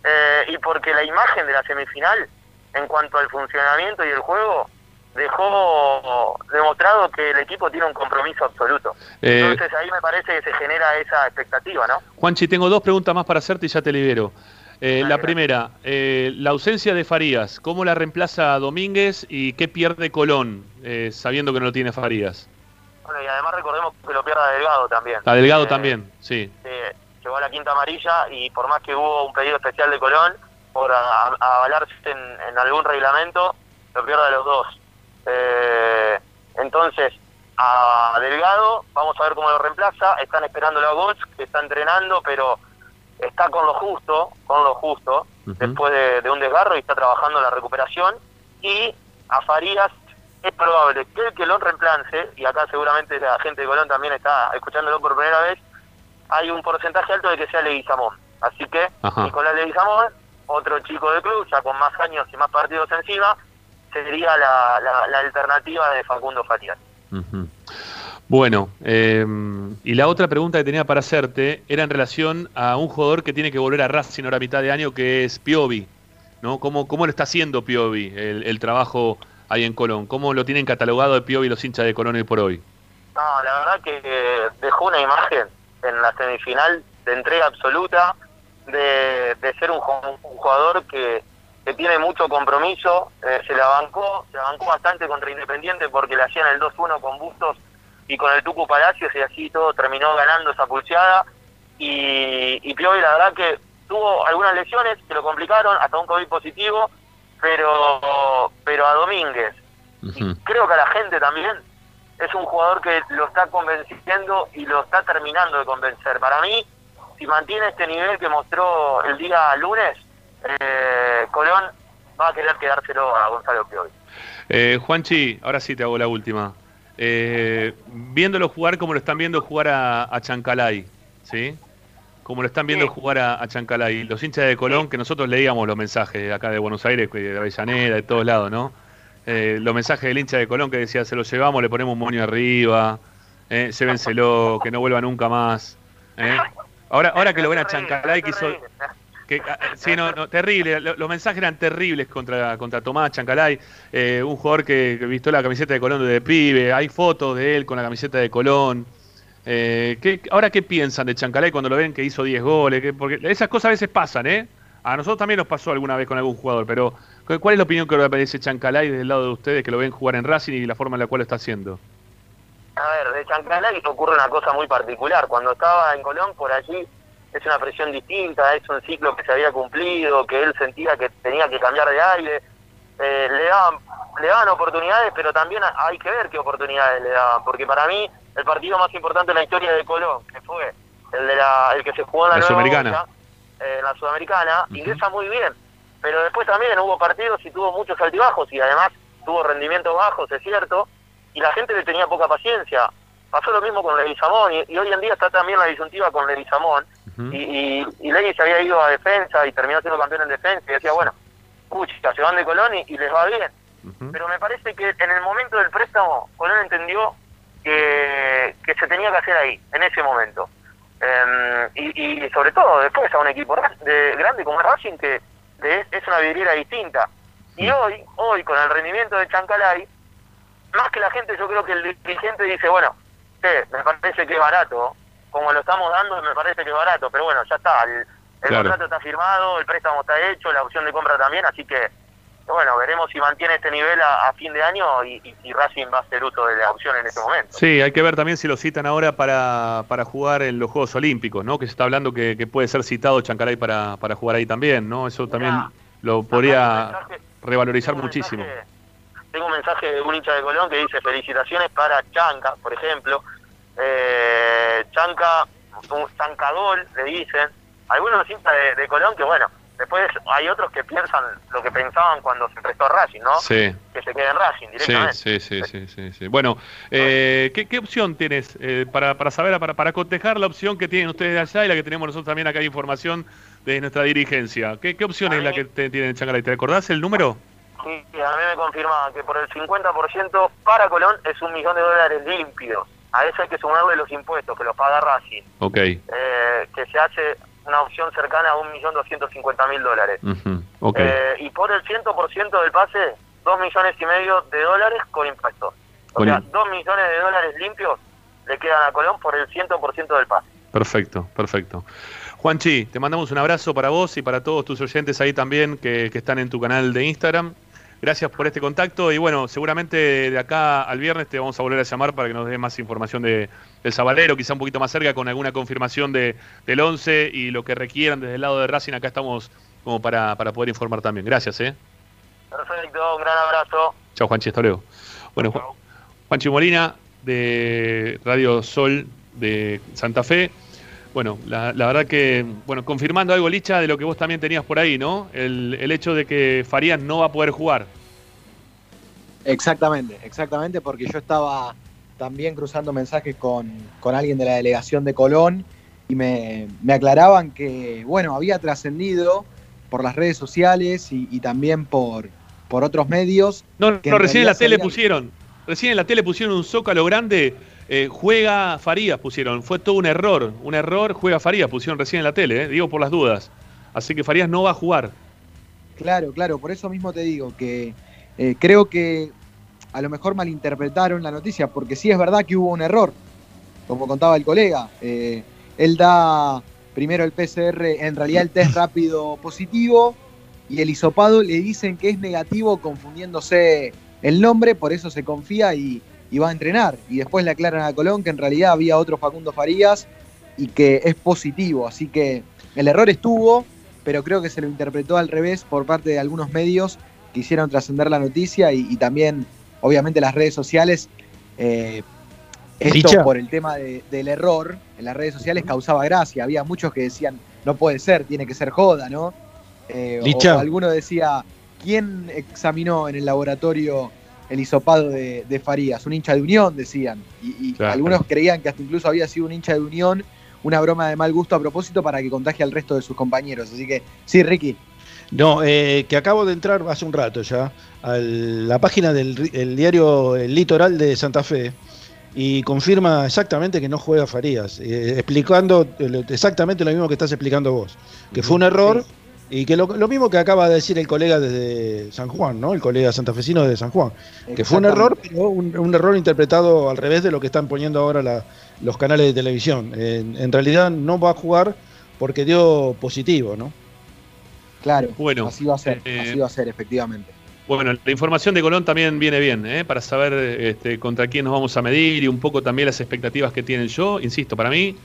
eh, y porque la imagen de la semifinal, en cuanto al funcionamiento y el juego, dejó demostrado que el equipo tiene un compromiso absoluto. Eh, Entonces ahí me parece que se genera esa expectativa, ¿no? Juanchi, tengo dos preguntas más para hacerte y ya te libero. Eh, la primera, eh, la ausencia de Farías, ¿cómo la reemplaza Domínguez y qué pierde Colón, eh, sabiendo que no lo tiene Farías? Bueno, y además recordemos que lo pierda Delgado también. A Delgado Eh, también, sí. eh, llegó a la quinta amarilla y por más que hubo un pedido especial de Colón por avalarse en, en algún reglamento, lo pierde a los dos. Eh, entonces, a Delgado, vamos a ver cómo lo reemplaza. Están esperándolo a Golds, que está entrenando, pero está con lo justo, con lo justo, después de, de un desgarro y está trabajando en la recuperación. Y a Farías es probable que el que lo reemplace, y acá seguramente la gente de Colón también está escuchándolo por primera vez, hay un porcentaje alto de que sea Leguizamón. Así que Ajá. Nicolás Leguizamón, otro chico del club, ya con más años y más partidos encima, sería la, la- la alternativa de Facundo Farías. Ujú. Bueno, eh, y la otra pregunta que tenía para hacerte era en relación a un jugador que tiene que volver a Racing ahora a mitad de año, que es Piovi. ¿no? ¿Cómo, ¿Cómo lo está haciendo Piovi el, el trabajo ahí en Colón? ¿Cómo lo tienen catalogado de Piovi los hinchas de Colón hoy por hoy? No, la verdad que eh, dejó una imagen en la semifinal de entrega absoluta, de, de ser un, ju- un jugador que, que tiene mucho compromiso, eh, se la bancó, se la bancó bastante contra Independiente porque le hacían el 2-1 con Bustos y con el Tucu Palacios y así todo terminó ganando esa pulseada y, y Piovi la verdad que tuvo algunas lesiones que lo complicaron, hasta un COVID positivo, pero, pero a Domínguez creo que a la gente también es un jugador que lo está convenciendo y lo está terminando de convencer. Para mí, si mantiene este nivel que mostró el día lunes, eh, Colón va a querer quedárselo a Gonzalo Piovi. Eh, Juanchi, ahora sí te hago la última. eh, viéndolo jugar como lo están viendo jugar a, a Chancalay, ¿sí? Como lo están viendo jugar a, a Chancalay. Los hinchas de Colón, que nosotros leíamos los mensajes de acá de Buenos Aires, de Avellaneda, de todos lados, ¿no? Eh, los mensajes del hincha de Colón que decía, se lo llevamos, le ponemos un moño arriba, eh, llévenselo, que no vuelva nunca más. ¿eh? Ahora, ahora que lo ven a Chancalay, que hizo... Que, ah, sí, no, no, terrible. Lo- Los mensajes eran terribles contra, contra Tomás Chancalay, eh, un jugador que, que vistió la camiseta de Colón desde pibe. Hay fotos de él con la camiseta de Colón. Eh, ¿qué- ahora, ¿qué piensan de Chancalay cuando lo ven que hizo 10 goles? Que- porque esas cosas a veces pasan, ¿eh? A nosotros también nos pasó alguna vez con algún jugador, pero ¿cu- ¿cuál es la opinión que le parece Chancalay desde el lado de ustedes que lo ven jugar en Racing y la forma en la cual lo está haciendo? A ver, de Chancalay ocurre una cosa muy particular. Cuando estaba en Colón, por allí es una presión distinta, es un ciclo que se había cumplido, que él sentía que tenía que cambiar de aire. Eh, le, daban, le daban oportunidades, pero también hay que ver qué oportunidades le daban. Porque para mí, el partido más importante en la historia de Colón, que fue el, de la, el que se jugó en la, La Nueva Sudamericana. Boca, eh, la Sudamericana, ingresa muy bien. Pero después también hubo partidos y tuvo muchos altibajos y además tuvo rendimientos bajos, es cierto, y la gente le tenía poca paciencia. Pasó lo mismo con Leguizamón y, y hoy en día está también la disyuntiva con Leguizamón. Y, y, y Legui se había ido a defensa y terminó siendo campeón en defensa y decía, bueno, pucha, se van de Colón y, y les va bien. Pero me parece que en el momento del préstamo, Colón entendió que, que se tenía que hacer ahí, en ese momento. Eh, y, y sobre todo después a un equipo de, grande como es Racing, que de- es una vidriera distinta. Y hoy, hoy con el rendimiento de Chancalay, más que la gente, yo creo que el dirigente dice, bueno, che, me parece que es barato, como lo estamos dando, me parece que es barato, pero bueno, ya está, el, el Claro. contrato está firmado, el préstamo está hecho, la opción de compra también, así que, bueno, veremos si mantiene este nivel a, a fin de año y, y si Racing va a hacer uso de la opción en este momento. Sí, hay que ver también si lo citan ahora para, para jugar en los Juegos Olímpicos, ¿no? Que se está hablando que, que puede ser citado Chancalay para, para jugar ahí también, ¿no? Eso también lo podría revalorizar muchísimo. Tengo un mensaje de un hincha de Colón que dice felicitaciones para Chanca, por ejemplo. Eh, Chanca, un Chancadol, le dicen. Algunos hinchas de, de Colón que, bueno, después hay otros que piensan lo que pensaban cuando se prestó a Racing, ¿no? Sí. Que se quede en Racing directamente. sí, sí, sí, sí, sí. Bueno, eh, ¿qué, qué opción tienes eh, para, para saber, para, para cotejar la opción que tienen ustedes allá y la que tenemos nosotros también acá hay información de nuestra dirigencia? ¿Qué, qué opción es la que te, tiene Chancalay? ¿Te acordás el número? Sí, a mí me confirmaban que por el 50% para Colón es un millón de dólares limpios. A eso hay que sumarle los impuestos que los paga Racing, Ok. eh, que se hace una opción cercana a un millón doscientos cincuenta mil dólares. ujú, Ok. Eh, y por el 100% del pase, dos millones y medio de dólares con impuestos. O Con sea, im- dos millones de dólares limpios le quedan a Colón por el 100% del pase. Perfecto, perfecto. Juanchi, te mandamos un abrazo para vos y para todos tus oyentes ahí también que, que están en tu canal de Instagram. Gracias por este contacto y bueno, seguramente de acá al viernes te vamos a volver a llamar para que nos des más información de, del Sabalero, quizá un poquito más cerca con alguna confirmación de, del 11 y lo que requieran desde el lado de Racing. Acá estamos como para, para poder informar también. Gracias, ¿eh? Perfecto, un gran abrazo. Chao, Juanchi, hasta luego. Bueno, Ju- Juanchi Molina de Radio Sol de Santa Fe. Bueno, la, la verdad que, bueno, confirmando algo, Licha, de lo que vos también tenías por ahí, ¿no? El, el hecho de que Farías no va a poder jugar. Exactamente, exactamente, porque yo estaba también cruzando mensajes con, con alguien de la delegación de Colón y me, me aclaraban que, bueno, había trascendido por las redes sociales y, y también por, por otros medios. No, no, recién en la tele pusieron, recién en la tele pusieron un zócalo grande, eh, juega Farías pusieron, fue todo un error, un error, juega Farías pusieron recién en la tele, eh, digo por las dudas. Así que Farías no va a jugar. Claro, claro, por eso mismo te digo que eh, creo que a lo mejor malinterpretaron la noticia, porque sí es verdad que hubo un error, como contaba el colega. Él da primero el PCR, en realidad el test rápido positivo, y el hisopado le dicen que es negativo confundiéndose el nombre, por eso se confía y, y va a entrenar. Y después le aclaran a Colón que en realidad había otro Facundo Farías y que es positivo. Así que el error estuvo, pero creo que se lo interpretó al revés por parte de algunos medios que hicieron trascender la noticia y, y también, obviamente, las redes sociales. eh, esto por el tema de- del error en las redes sociales causaba gracia. Había muchos que decían, no puede ser, tiene que ser joda, ¿no? Eh, o alguno decía, ¿quién examinó en el laboratorio el hisopado de, de Farías, un hincha de Unión, decían. Y, y Claro. algunos creían que hasta incluso había sido un hincha de Unión, una broma de mal gusto a propósito para que contagie al resto de sus compañeros. Así que, sí, Ricky. No, eh, que acabo de entrar hace un rato ya a la página del ri- el diario El Litoral de Santa Fe y confirma exactamente que no juega Farías, eh, explicando exactamente lo mismo que estás explicando vos, que fue un error y que lo, lo mismo que acaba de decir el colega desde San Juan, ¿no? El colega santafesino de San Juan, que fue un error, pero un, un error interpretado al revés de lo que están poniendo ahora la- los canales de televisión. En, en realidad no va a jugar porque dio positivo, ¿no? Claro, Bueno, así va a ser, eh, así va a ser, efectivamente. Bueno, la información de Colón también viene bien, ¿eh? para saber este, contra quién nos vamos a medir y un poco también las expectativas que tienen yo. Insisto, para mí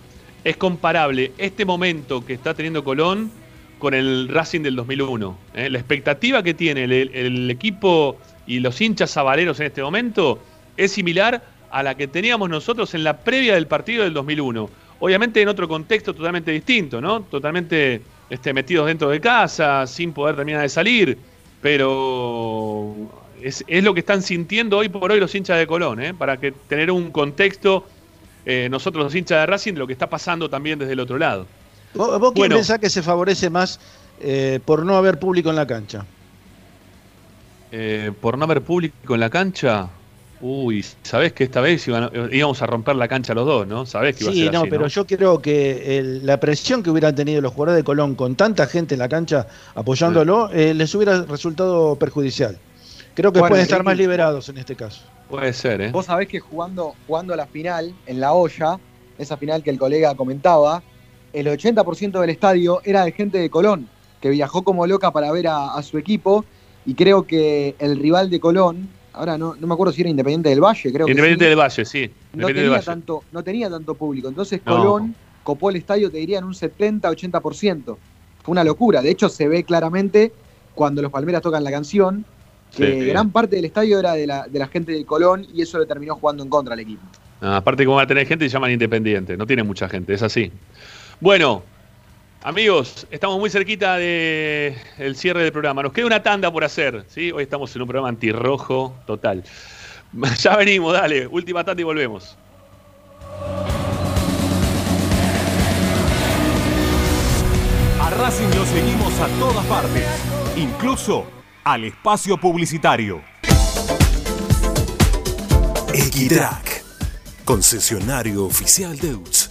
es comparable este momento que está teniendo Colón con el Racing del 2001. ¿eh? La expectativa que tiene el, equipo y los hinchas sabaleros en este momento es similar a la que teníamos nosotros en la previa del partido del 2001. Obviamente en otro contexto totalmente distinto, ¿no? Totalmente este, metidos dentro de casa, sin poder terminar de salir, pero es, es lo que están sintiendo hoy por hoy los hinchas de Colón, ¿eh? para que tener un contexto eh, nosotros los hinchas de Racing de lo que está pasando también desde el otro lado. ¿Vos, vos quién Bueno. pensás que se favorece más eh, por no haber público en la cancha? Eh, por no haber público en la cancha, uy, sabés que esta vez iban- íbamos a romper la cancha los dos, ¿no? Sabés que iba a Sí, ser no, así, pero yo creo que el- la presión que hubieran tenido los jugadores de Colón con tanta gente en la cancha apoyándolo eh, les hubiera resultado perjudicial. Creo que Bueno, pueden estar más liberados en este caso. Puede ser, ¿eh? Vos sabés que jugando, jugando a la final, en la olla, esa final que el colega comentaba, el 80% del estadio era de gente de Colón, que viajó como loca para ver a, a su equipo, y creo que el rival de Colón, ahora no, no me acuerdo si era Independiente del Valle, creo Independiente que sí, del Valle, sí. no, tenía Valle. tanto, no tenía tanto público. Entonces No. Colón copó el estadio, te diría, en un 70-80%. Fue una locura. De hecho, se ve claramente cuando los Palmeras tocan la canción, que Sí. gran parte del estadio era de la, de la gente de Colón y eso le terminó jugando en contra al equipo. Ah, aparte, como va a tener gente, se llaman independiente. No tiene mucha gente, es así. Bueno, amigos, estamos muy cerquita del cierre del programa. Nos queda una tanda por hacer. ¿sí? Hoy estamos en un programa antirrojo total. Ya venimos, dale. Última tanda y volvemos. A Racing lo seguimos a todas partes, incluso al espacio publicitario. Equitrack, concesionario oficial Deutz.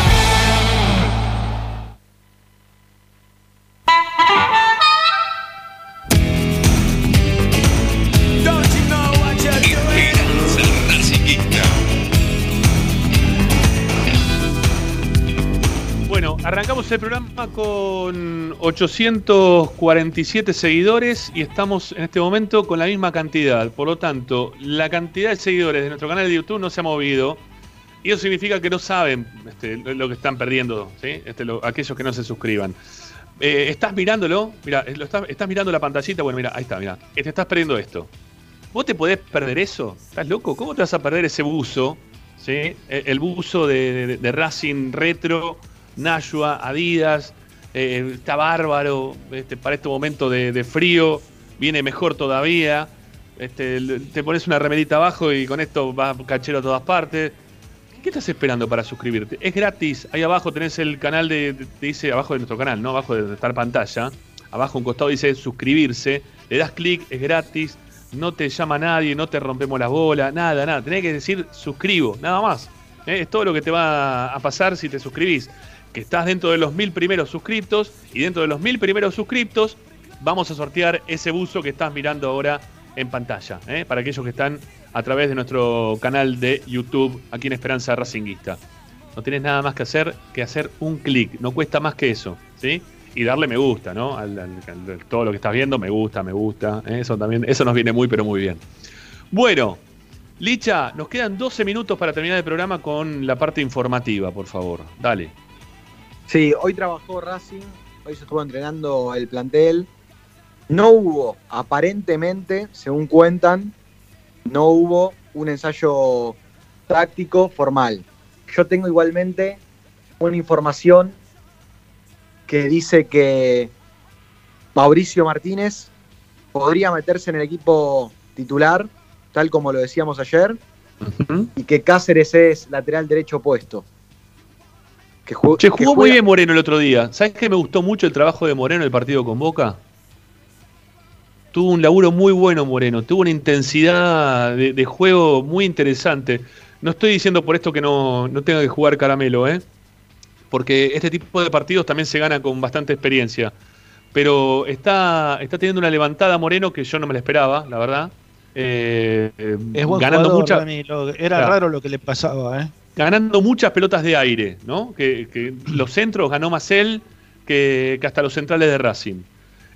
El programa con 847 seguidores y estamos en este momento con la misma cantidad. Por lo tanto, la cantidad de seguidores de nuestro canal de YouTube no se ha movido. Y eso significa que no saben este, lo que están perdiendo. Este, lo- aquellos que no se suscriban. Eh, ¿Estás mirándolo? Mira, lo estás, mirando la pantallita. Bueno, mira, ahí está, mira. Te estás perdiendo esto. ¿Vos te podés perder eso? ¿Estás loco? ¿Cómo te vas a perder ese buzo? Eh, El buzo de Racing Retro, Nashua, Adidas. eh, está bárbaro. Este, para este momento de, frío. Viene mejor todavía. Este, te pones una remerita abajo y con esto vas cachero a todas partes. ¿Qué estás esperando para suscribirte? Es gratis. Ahí abajo tenés el canal de- Te dice abajo de nuestro canal, ¿no? Abajo de estar pantalla. Abajo un costado dice suscribirse. Le das clic, es gratis. No te llama nadie, no te rompemos las bolas, nada, nada. Tenés que decir suscribo, nada más. ¿eh? Es todo lo que te va a pasar si te suscribís. Que estás dentro de los mil primeros suscriptos. Y dentro de los mil primeros suscriptos, vamos a sortear ese buzo que estás mirando ahora en pantalla. ¿eh? Para aquellos que están a través de nuestro canal de YouTube aquí en Esperanza Racinguista. No tienes nada más que hacer que hacer un clic, no cuesta más que eso, ¿sí? Y darle me gusta, ¿no? Al, todo lo que estás viendo, me gusta, me gusta. ¿eh? Eso también, eso nos viene muy, pero muy bien. Bueno, Licha, nos quedan 12 minutos para terminar el programa con la parte informativa, por favor. Dale. Sí, hoy trabajó Racing, hoy se estuvo entrenando el plantel. No hubo, aparentemente, según cuentan, no hubo un ensayo táctico formal. Yo tengo igualmente una información que dice que Mauricio Martínez podría meterse en el equipo titular, tal como lo decíamos ayer, y que Cáceres es lateral derecho opuesto. Que ju- Che, que jugó muy juega- bien Moreno el otro día. ¿Sabes qué me gustó mucho el trabajo de Moreno en el partido con Boca? Tuvo un laburo muy bueno Moreno, tuvo una intensidad de, de juego muy interesante. No estoy diciendo por esto que no, no tenga que jugar caramelo, ¿eh? Porque este tipo de partidos también se gana con bastante experiencia. Pero está, está teniendo una levantada Moreno que yo no me la esperaba, la verdad. Eh, eh, Es buen ganando jugador, mucha- Rami, lo- era Claro. raro lo que le pasaba, ¿eh? Ganando muchas pelotas de aire, ¿no? Que, los centros ganó más él que, hasta los centrales de Racing.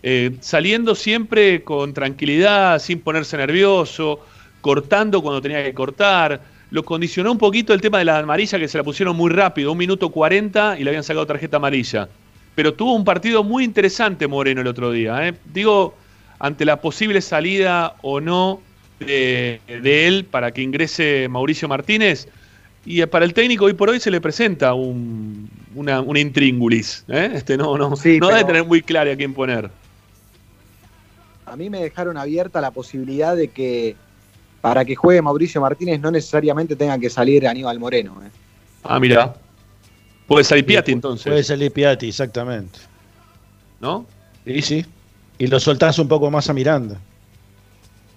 Eh, saliendo siempre con tranquilidad, sin ponerse nervioso, cortando cuando tenía que cortar. Lo condicionó un poquito el tema de la amarilla, que se la pusieron muy rápido, un minuto 40 y le habían sacado tarjeta amarilla. Pero tuvo un partido muy interesante Moreno el otro día. ¿eh? Digo, ante la posible salida o no de él para que ingrese Mauricio Martínez. Y eh, para el técnico hoy por hoy se le presenta un, una, una intríngulis. ¿eh? Este no, no, Sí, no debe tener muy claro a quién poner. a mí me dejaron abierta la posibilidad de que para que juegue Mauricio Martínez no necesariamente tenga que salir Aníbal Moreno. ¿eh? Ah, mira. Puede salir Piatti entonces. Puede salir Piatti, exactamente. ¿No? Y sí. Y lo soltás un poco más a Miranda.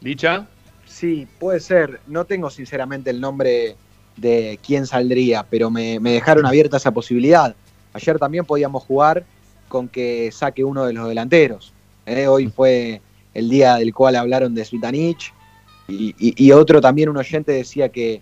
¿Licha? Sí, puede ser. No tengo sinceramente el nombre de quién saldría, pero me, me dejaron abierta esa posibilidad. Ayer también podíamos jugar con que saque uno de los delanteros. ¿eh? Hoy fue el día del cual hablaron de Svitanich y, y- y otro también, un oyente decía que,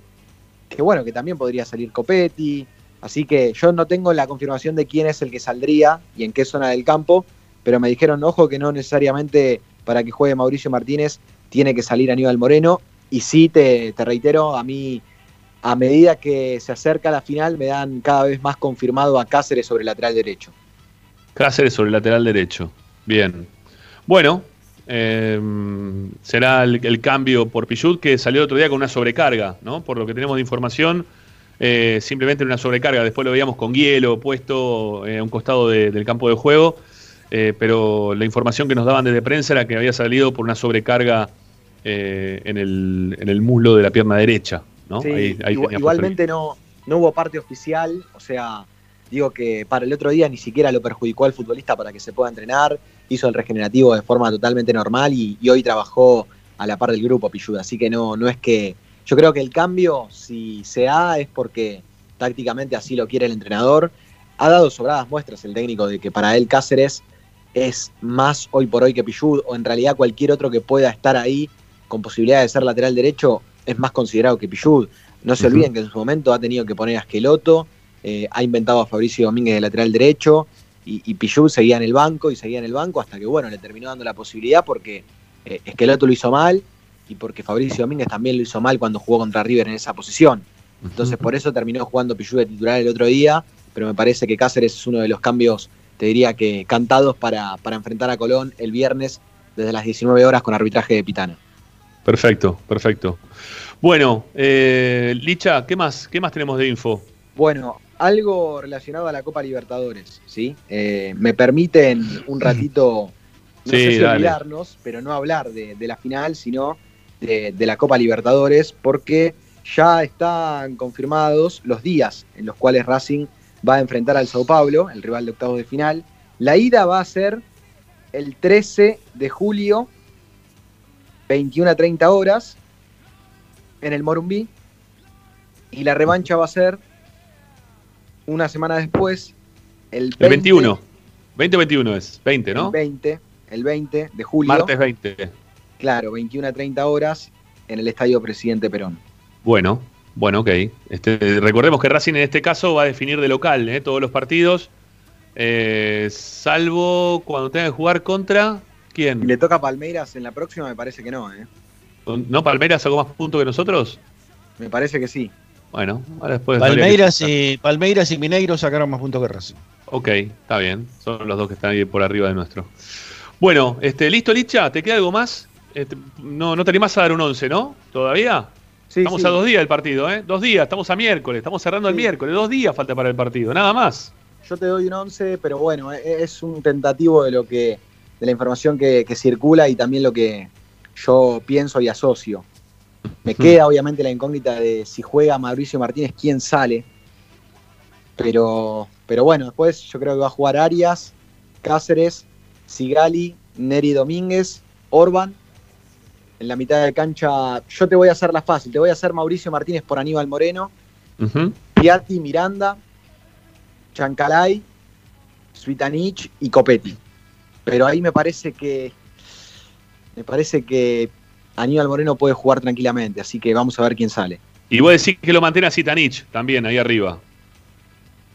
que bueno, que también podría salir Copetti. Así que yo no tengo la confirmación de quién es el que saldría y en qué zona del campo, pero me dijeron, ojo, que no necesariamente para que juegue Mauricio Martínez tiene que salir Aníbal Moreno. Y sí, te, te reitero, a mí, a medida que se acerca la final, me dan cada vez más confirmado a Cáceres sobre el lateral derecho. Cáceres sobre el lateral derecho. Bien. Bueno, eh, será el, el cambio por Pichut, que salió otro día con una sobrecarga, ¿no? Por lo que tenemos de información, eh, simplemente una sobrecarga. Después lo veíamos con hielo puesto eh, a un costado de- del campo de juego, pero la información que nos daban desde prensa era que había salido por una sobrecarga en, el, en el muslo de la pierna derecha, ¿no? Sí, Ahí- ahí igual- tenía igualmente no, no hubo parte oficial, o sea, digo que para el otro día ni siquiera lo perjudicó al futbolista para que se pueda entrenar, hizo el regenerativo de forma totalmente normal y, y hoy trabajó a la par del grupo Pilluda, así que no, no es que, yo creo que el cambio, si se da, es porque tácticamente así lo quiere el entrenador, ha dado sobradas muestras el técnico de que para él Cáceres es más hoy por hoy que Pichud, o en realidad cualquier otro que pueda estar ahí con posibilidad de ser lateral derecho es más considerado que Pichud. No se olviden que en su momento ha tenido que poner a Esqueloto, eh, ha inventado a Fabricio Domínguez de lateral derecho, y, y Pichud seguía en el banco y seguía en el banco hasta que, bueno, le terminó dando la posibilidad porque eh, Esqueloto lo hizo mal y porque Fabricio Domínguez también lo hizo mal cuando jugó contra River en esa posición. Entonces, por eso terminó jugando Pichud de titular el otro día, pero me parece que Cáceres es uno de los cambios, te diría que cantados para, para enfrentar a Colón el viernes desde las 19 horas con arbitraje de Pitana. Perfecto, perfecto. Bueno, eh, Licha, ¿qué más, ¿qué más tenemos de info? Bueno, algo relacionado a la Copa Libertadores, ¿sí? Eh, me permiten un ratito, no Sí, sé si olvidarnos, pero no hablar de, de la final, sino de, de la Copa Libertadores, porque ya están confirmados los días en los cuales Racing va a enfrentar al Sao Paulo, el rival de octavos de final. La ida va a ser el 13 de julio, 21 a 30 horas, en el Morumbí, y la revancha va a ser una semana después, el, El 21. 20 o 21 es, 20, ¿no? El 20, el 20 de julio. Martes 20. Claro, 21 a 30 horas en el Estadio Presidente Perón. Bueno, bueno, ok. Este, recordemos que Racing en este caso va a definir de local ¿eh? todos los partidos, eh, salvo cuando tenga que jugar contra. ¿Quién? ¿Le toca a Palmeiras en la próxima? Me parece que no, ¿eh? ¿No Palmeiras sacó más puntos que nosotros? Me parece que sí. Bueno, ahora después. que Palmeiras y, Palmeiras y Mineiro sacaron más puntos que Racing. Ok, está bien. Son los dos que están ahí por arriba de nuestro. Bueno, este, ¿listo, Licha? ¿Te queda algo más? Este, no, no te animás a dar un 11, ¿no? ¿Todavía? Sí, estamos sí. a dos días del partido, ¿eh? Dos días, estamos a miércoles, estamos cerrando el miércoles, dos días falta para el partido, nada más. Yo te doy un 11, pero bueno, e- es un tentativo de lo que de la información que, que circula y también lo que yo pienso y asocio. Me queda obviamente la incógnita de si juega Mauricio Martínez, quién sale. Pero, pero bueno, después yo creo que va a jugar Arias, Cáceres, Sigali, Neri Domínguez, Orban. En la mitad de cancha, yo te voy a hacer la fácil, te voy a hacer Mauricio Martínez por Aníbal Moreno, Ujú. Piatti, Miranda, Chancalay, Suitanich y Copetti. Pero ahí me parece que. Me parece que Aníbal Moreno puede jugar tranquilamente, así que vamos a ver quién sale. Y vos decís que lo mantiene a Zitanich también, ahí arriba.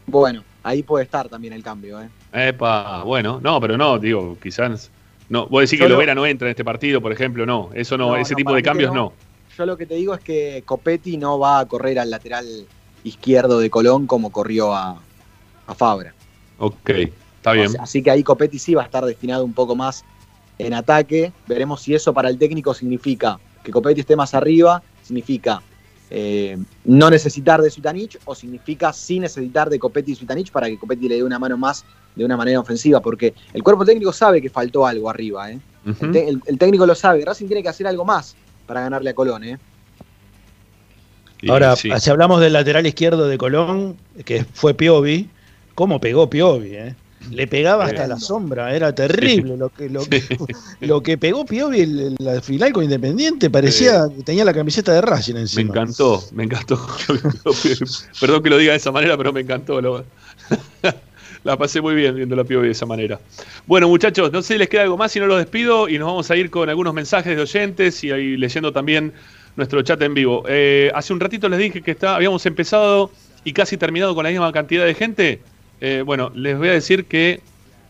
Bueno, ahí puede estar también el cambio, ¿eh? Epa, bueno, no, pero no, digo, quizás. No, vos decís Yo que lo- Lovera no entra en este partido, por ejemplo, no. Eso no, No, ese no, tipo de cambios no. no. Yo lo que te digo es que Copetti no va a correr al lateral izquierdo de Colón como corrió a, a Fabra. Ok, está bien. Así que ahí Copetti sí va a estar destinado un poco más en ataque. Veremos si eso para el técnico significa que Copetti esté más arriba, significa eh, no necesitar de Sutanich o significa sí necesitar de Copetti y Sutanich para que Copetti le dé una mano más de una manera ofensiva, porque el cuerpo técnico sabe que faltó algo arriba. ¿eh? El, te- el- el técnico lo sabe, Racing tiene que hacer algo más para ganarle a Colón. ¿eh? Ahora, sí. si hablamos del lateral izquierdo de Colón, que fue Piovi, ¿cómo pegó Piovi? eh? Le pegaba hasta la sombra, era terrible lo que, lo, que, lo que pegó Piovi en la final con Independiente, parecía que tenía la camiseta de Racing Me encima. encantó, me encantó. Perdón que lo diga de esa manera, pero me encantó. lo- la pasé muy bien viendo la pibe de esa manera. Bueno, muchachos, no sé si les queda algo más, si no los despido y nos vamos a ir con algunos mensajes de oyentes y ahí leyendo también nuestro chat en vivo. Eh, hace un ratito les dije que está, habíamos empezado y casi terminado con la misma cantidad de gente. Eh, bueno, les voy a decir que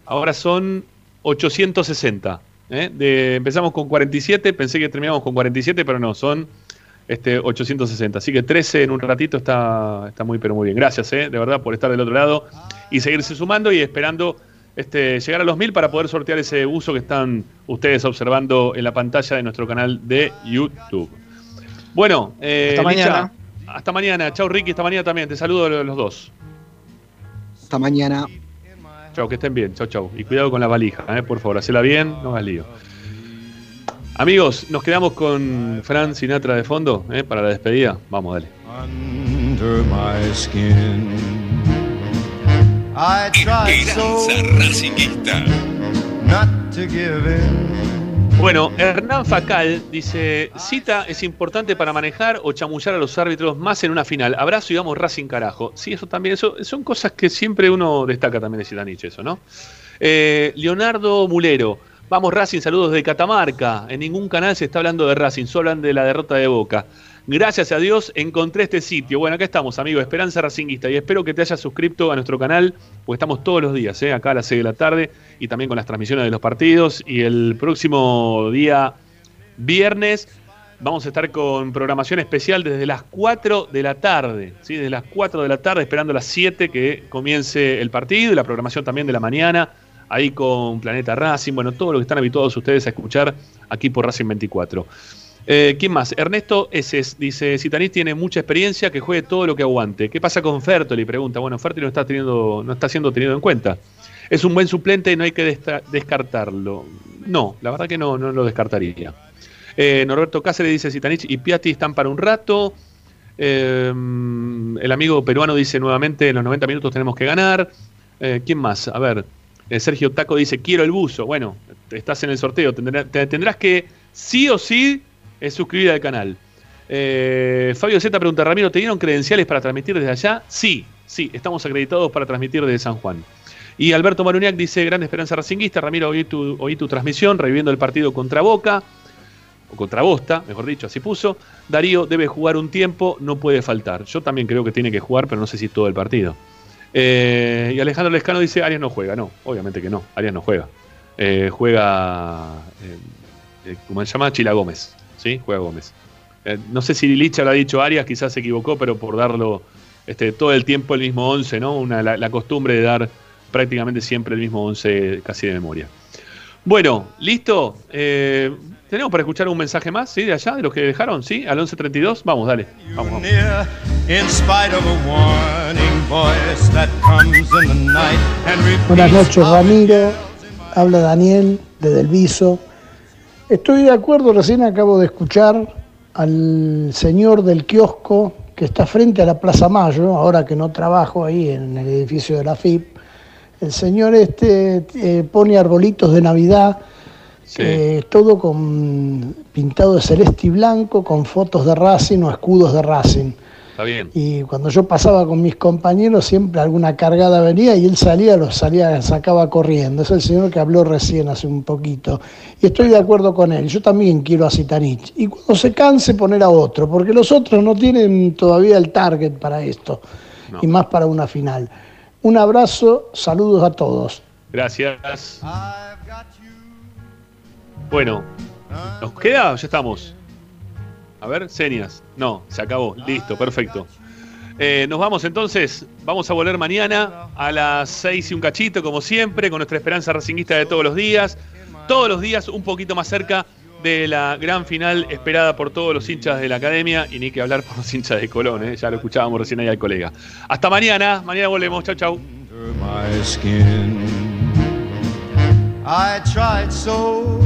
ahora son 860. ¿eh? De, empezamos con 47, pensé que terminamos con 47, pero no, son este, 860. Así que 13 en un ratito está, está muy, pero muy bien. Gracias, ¿eh? de verdad, por estar del otro lado y seguirse sumando y esperando este, llegar a los mil para poder sortear ese uso que están ustedes observando en la pantalla de nuestro canal de YouTube. Bueno, eh, Hasta mañana. Licha, hasta mañana. Chau Ricky, hasta mañana también. Te saludo a los dos. Hasta mañana. Chau, que estén bien. Chau, chau. Y cuidado con la valija, eh, por favor. Hacela bien, no hagas lío. Amigos, nos quedamos con Fran Sinatra de fondo eh, para la despedida. Vamos, dale. under my skin. I tried so not to give in. Bueno, Hernán Facal dice, cita es importante para manejar o chamullar a los árbitros más en una final. Abrazo y vamos Racing carajo. Sí, eso también, eso, son cosas que siempre uno destaca también de Zitanich, eso, ¿no? Eh, Leonardo Mulero, vamos Racing, saludos de Catamarca. En ningún canal se está hablando de Racing, solo hablan de la derrota de Boca. Gracias a Dios encontré este sitio. Bueno, acá estamos, amigo, Esperanza Racinguista. Y espero que te hayas suscrito a nuestro canal, porque estamos todos los días, ¿eh? acá a las 6 de la tarde, y también con las transmisiones de los partidos. Y el próximo día, viernes, vamos a estar con programación especial desde las 4 de la tarde. ¿sí? Desde las 4 de la tarde, esperando las 7 que comience el partido y la programación también de la mañana. Ahí con Planeta Racing, bueno, todo lo que están habituados ustedes a escuchar aquí por Racing 24. Eh, ¿Quién más? Ernesto Eses dice: Zitanich tiene mucha experiencia, que juegue todo lo que aguante. ¿Qué pasa con Fertoli? Pregunta. Bueno, Fertoli no está, teniendo, no está siendo tenido en cuenta. Es un buen suplente y no hay que descartarlo. No, la verdad que no, no lo descartaría. Eh, Norberto Cáceres dice: Zitanich y Piatti están para un rato. Eh, el amigo peruano dice nuevamente: en los 90 minutos tenemos que ganar. ¿Quién más? A ver. Sergio Taco dice: Quiero el buzo. Bueno, estás en el sorteo. Tendrá- te- tendrás que sí o sí es suscribir al canal. Eh, Fabio Z pregunta, Ramiro, ¿te dieron credenciales para transmitir desde allá? Sí, sí, estamos acreditados para transmitir desde San Juan. Y Alberto Maruniak dice, gran esperanza racinguista, Ramiro, oí tu, tu transmisión, reviviendo el partido contra Boca, o contra Bosta, mejor dicho, así puso. Darío debe jugar un tiempo, no puede faltar. Yo también creo que tiene que jugar, pero no sé si todo el partido. Eh, y Alejandro Lescano dice, Arias no juega. No, obviamente que no, Arias no juega. Eh, juega, ¿cómo se llama? Chila Gómez. ¿Sí? Juega Gómez. Eh, no sé si Licha lo ha dicho Arias, quizás se equivocó, pero por darlo este, todo el tiempo el mismo 11, ¿no? Una, la, la costumbre de dar prácticamente siempre el mismo 11 casi de memoria. Bueno, listo. Eh, ¿Tenemos para escuchar un mensaje más, sí, de allá, de los que dejaron, sí? Al 11.32. Vamos, dale. Vamos, vamos. Near, in spite of a warning voice that comes in the night and repeats Buenas noches, Ramiro. Habla Daniel de Delviso. Estoy de acuerdo, recién acabo de escuchar al señor del kiosco que está frente a la Plaza Mayo, ahora que no trabajo ahí en el edificio de la FIP. El señor este eh, pone arbolitos de Navidad, eh, todo con pintado de celeste y blanco, con fotos de Racing o escudos de Racing. Está bien. Y cuando yo pasaba con mis compañeros, siempre alguna cargada venía y él salía, los salía, sacaba corriendo. Es el señor que habló recién hace un poquito. Y estoy de acuerdo con él. Yo también quiero a Zitanich. Y cuando se canse, poner a otro, porque los otros no tienen todavía el target para esto. Y más para una final. Un abrazo, saludos a todos. Gracias. Bueno, ¿nos queda ya estamos? A ver, señas. No, se acabó. Listo, perfecto. Eh, nos vamos entonces. Vamos a volver mañana a las 6 y un cachito, como siempre, con nuestra esperanza racinguista de todos los días. Todos los días un poquito más cerca de la gran final esperada por todos los hinchas de la academia y ni que hablar por los hinchas de Colón, ¿eh? ya lo escuchábamos recién ahí al colega. Hasta mañana, mañana volvemos, chau chau. I tried so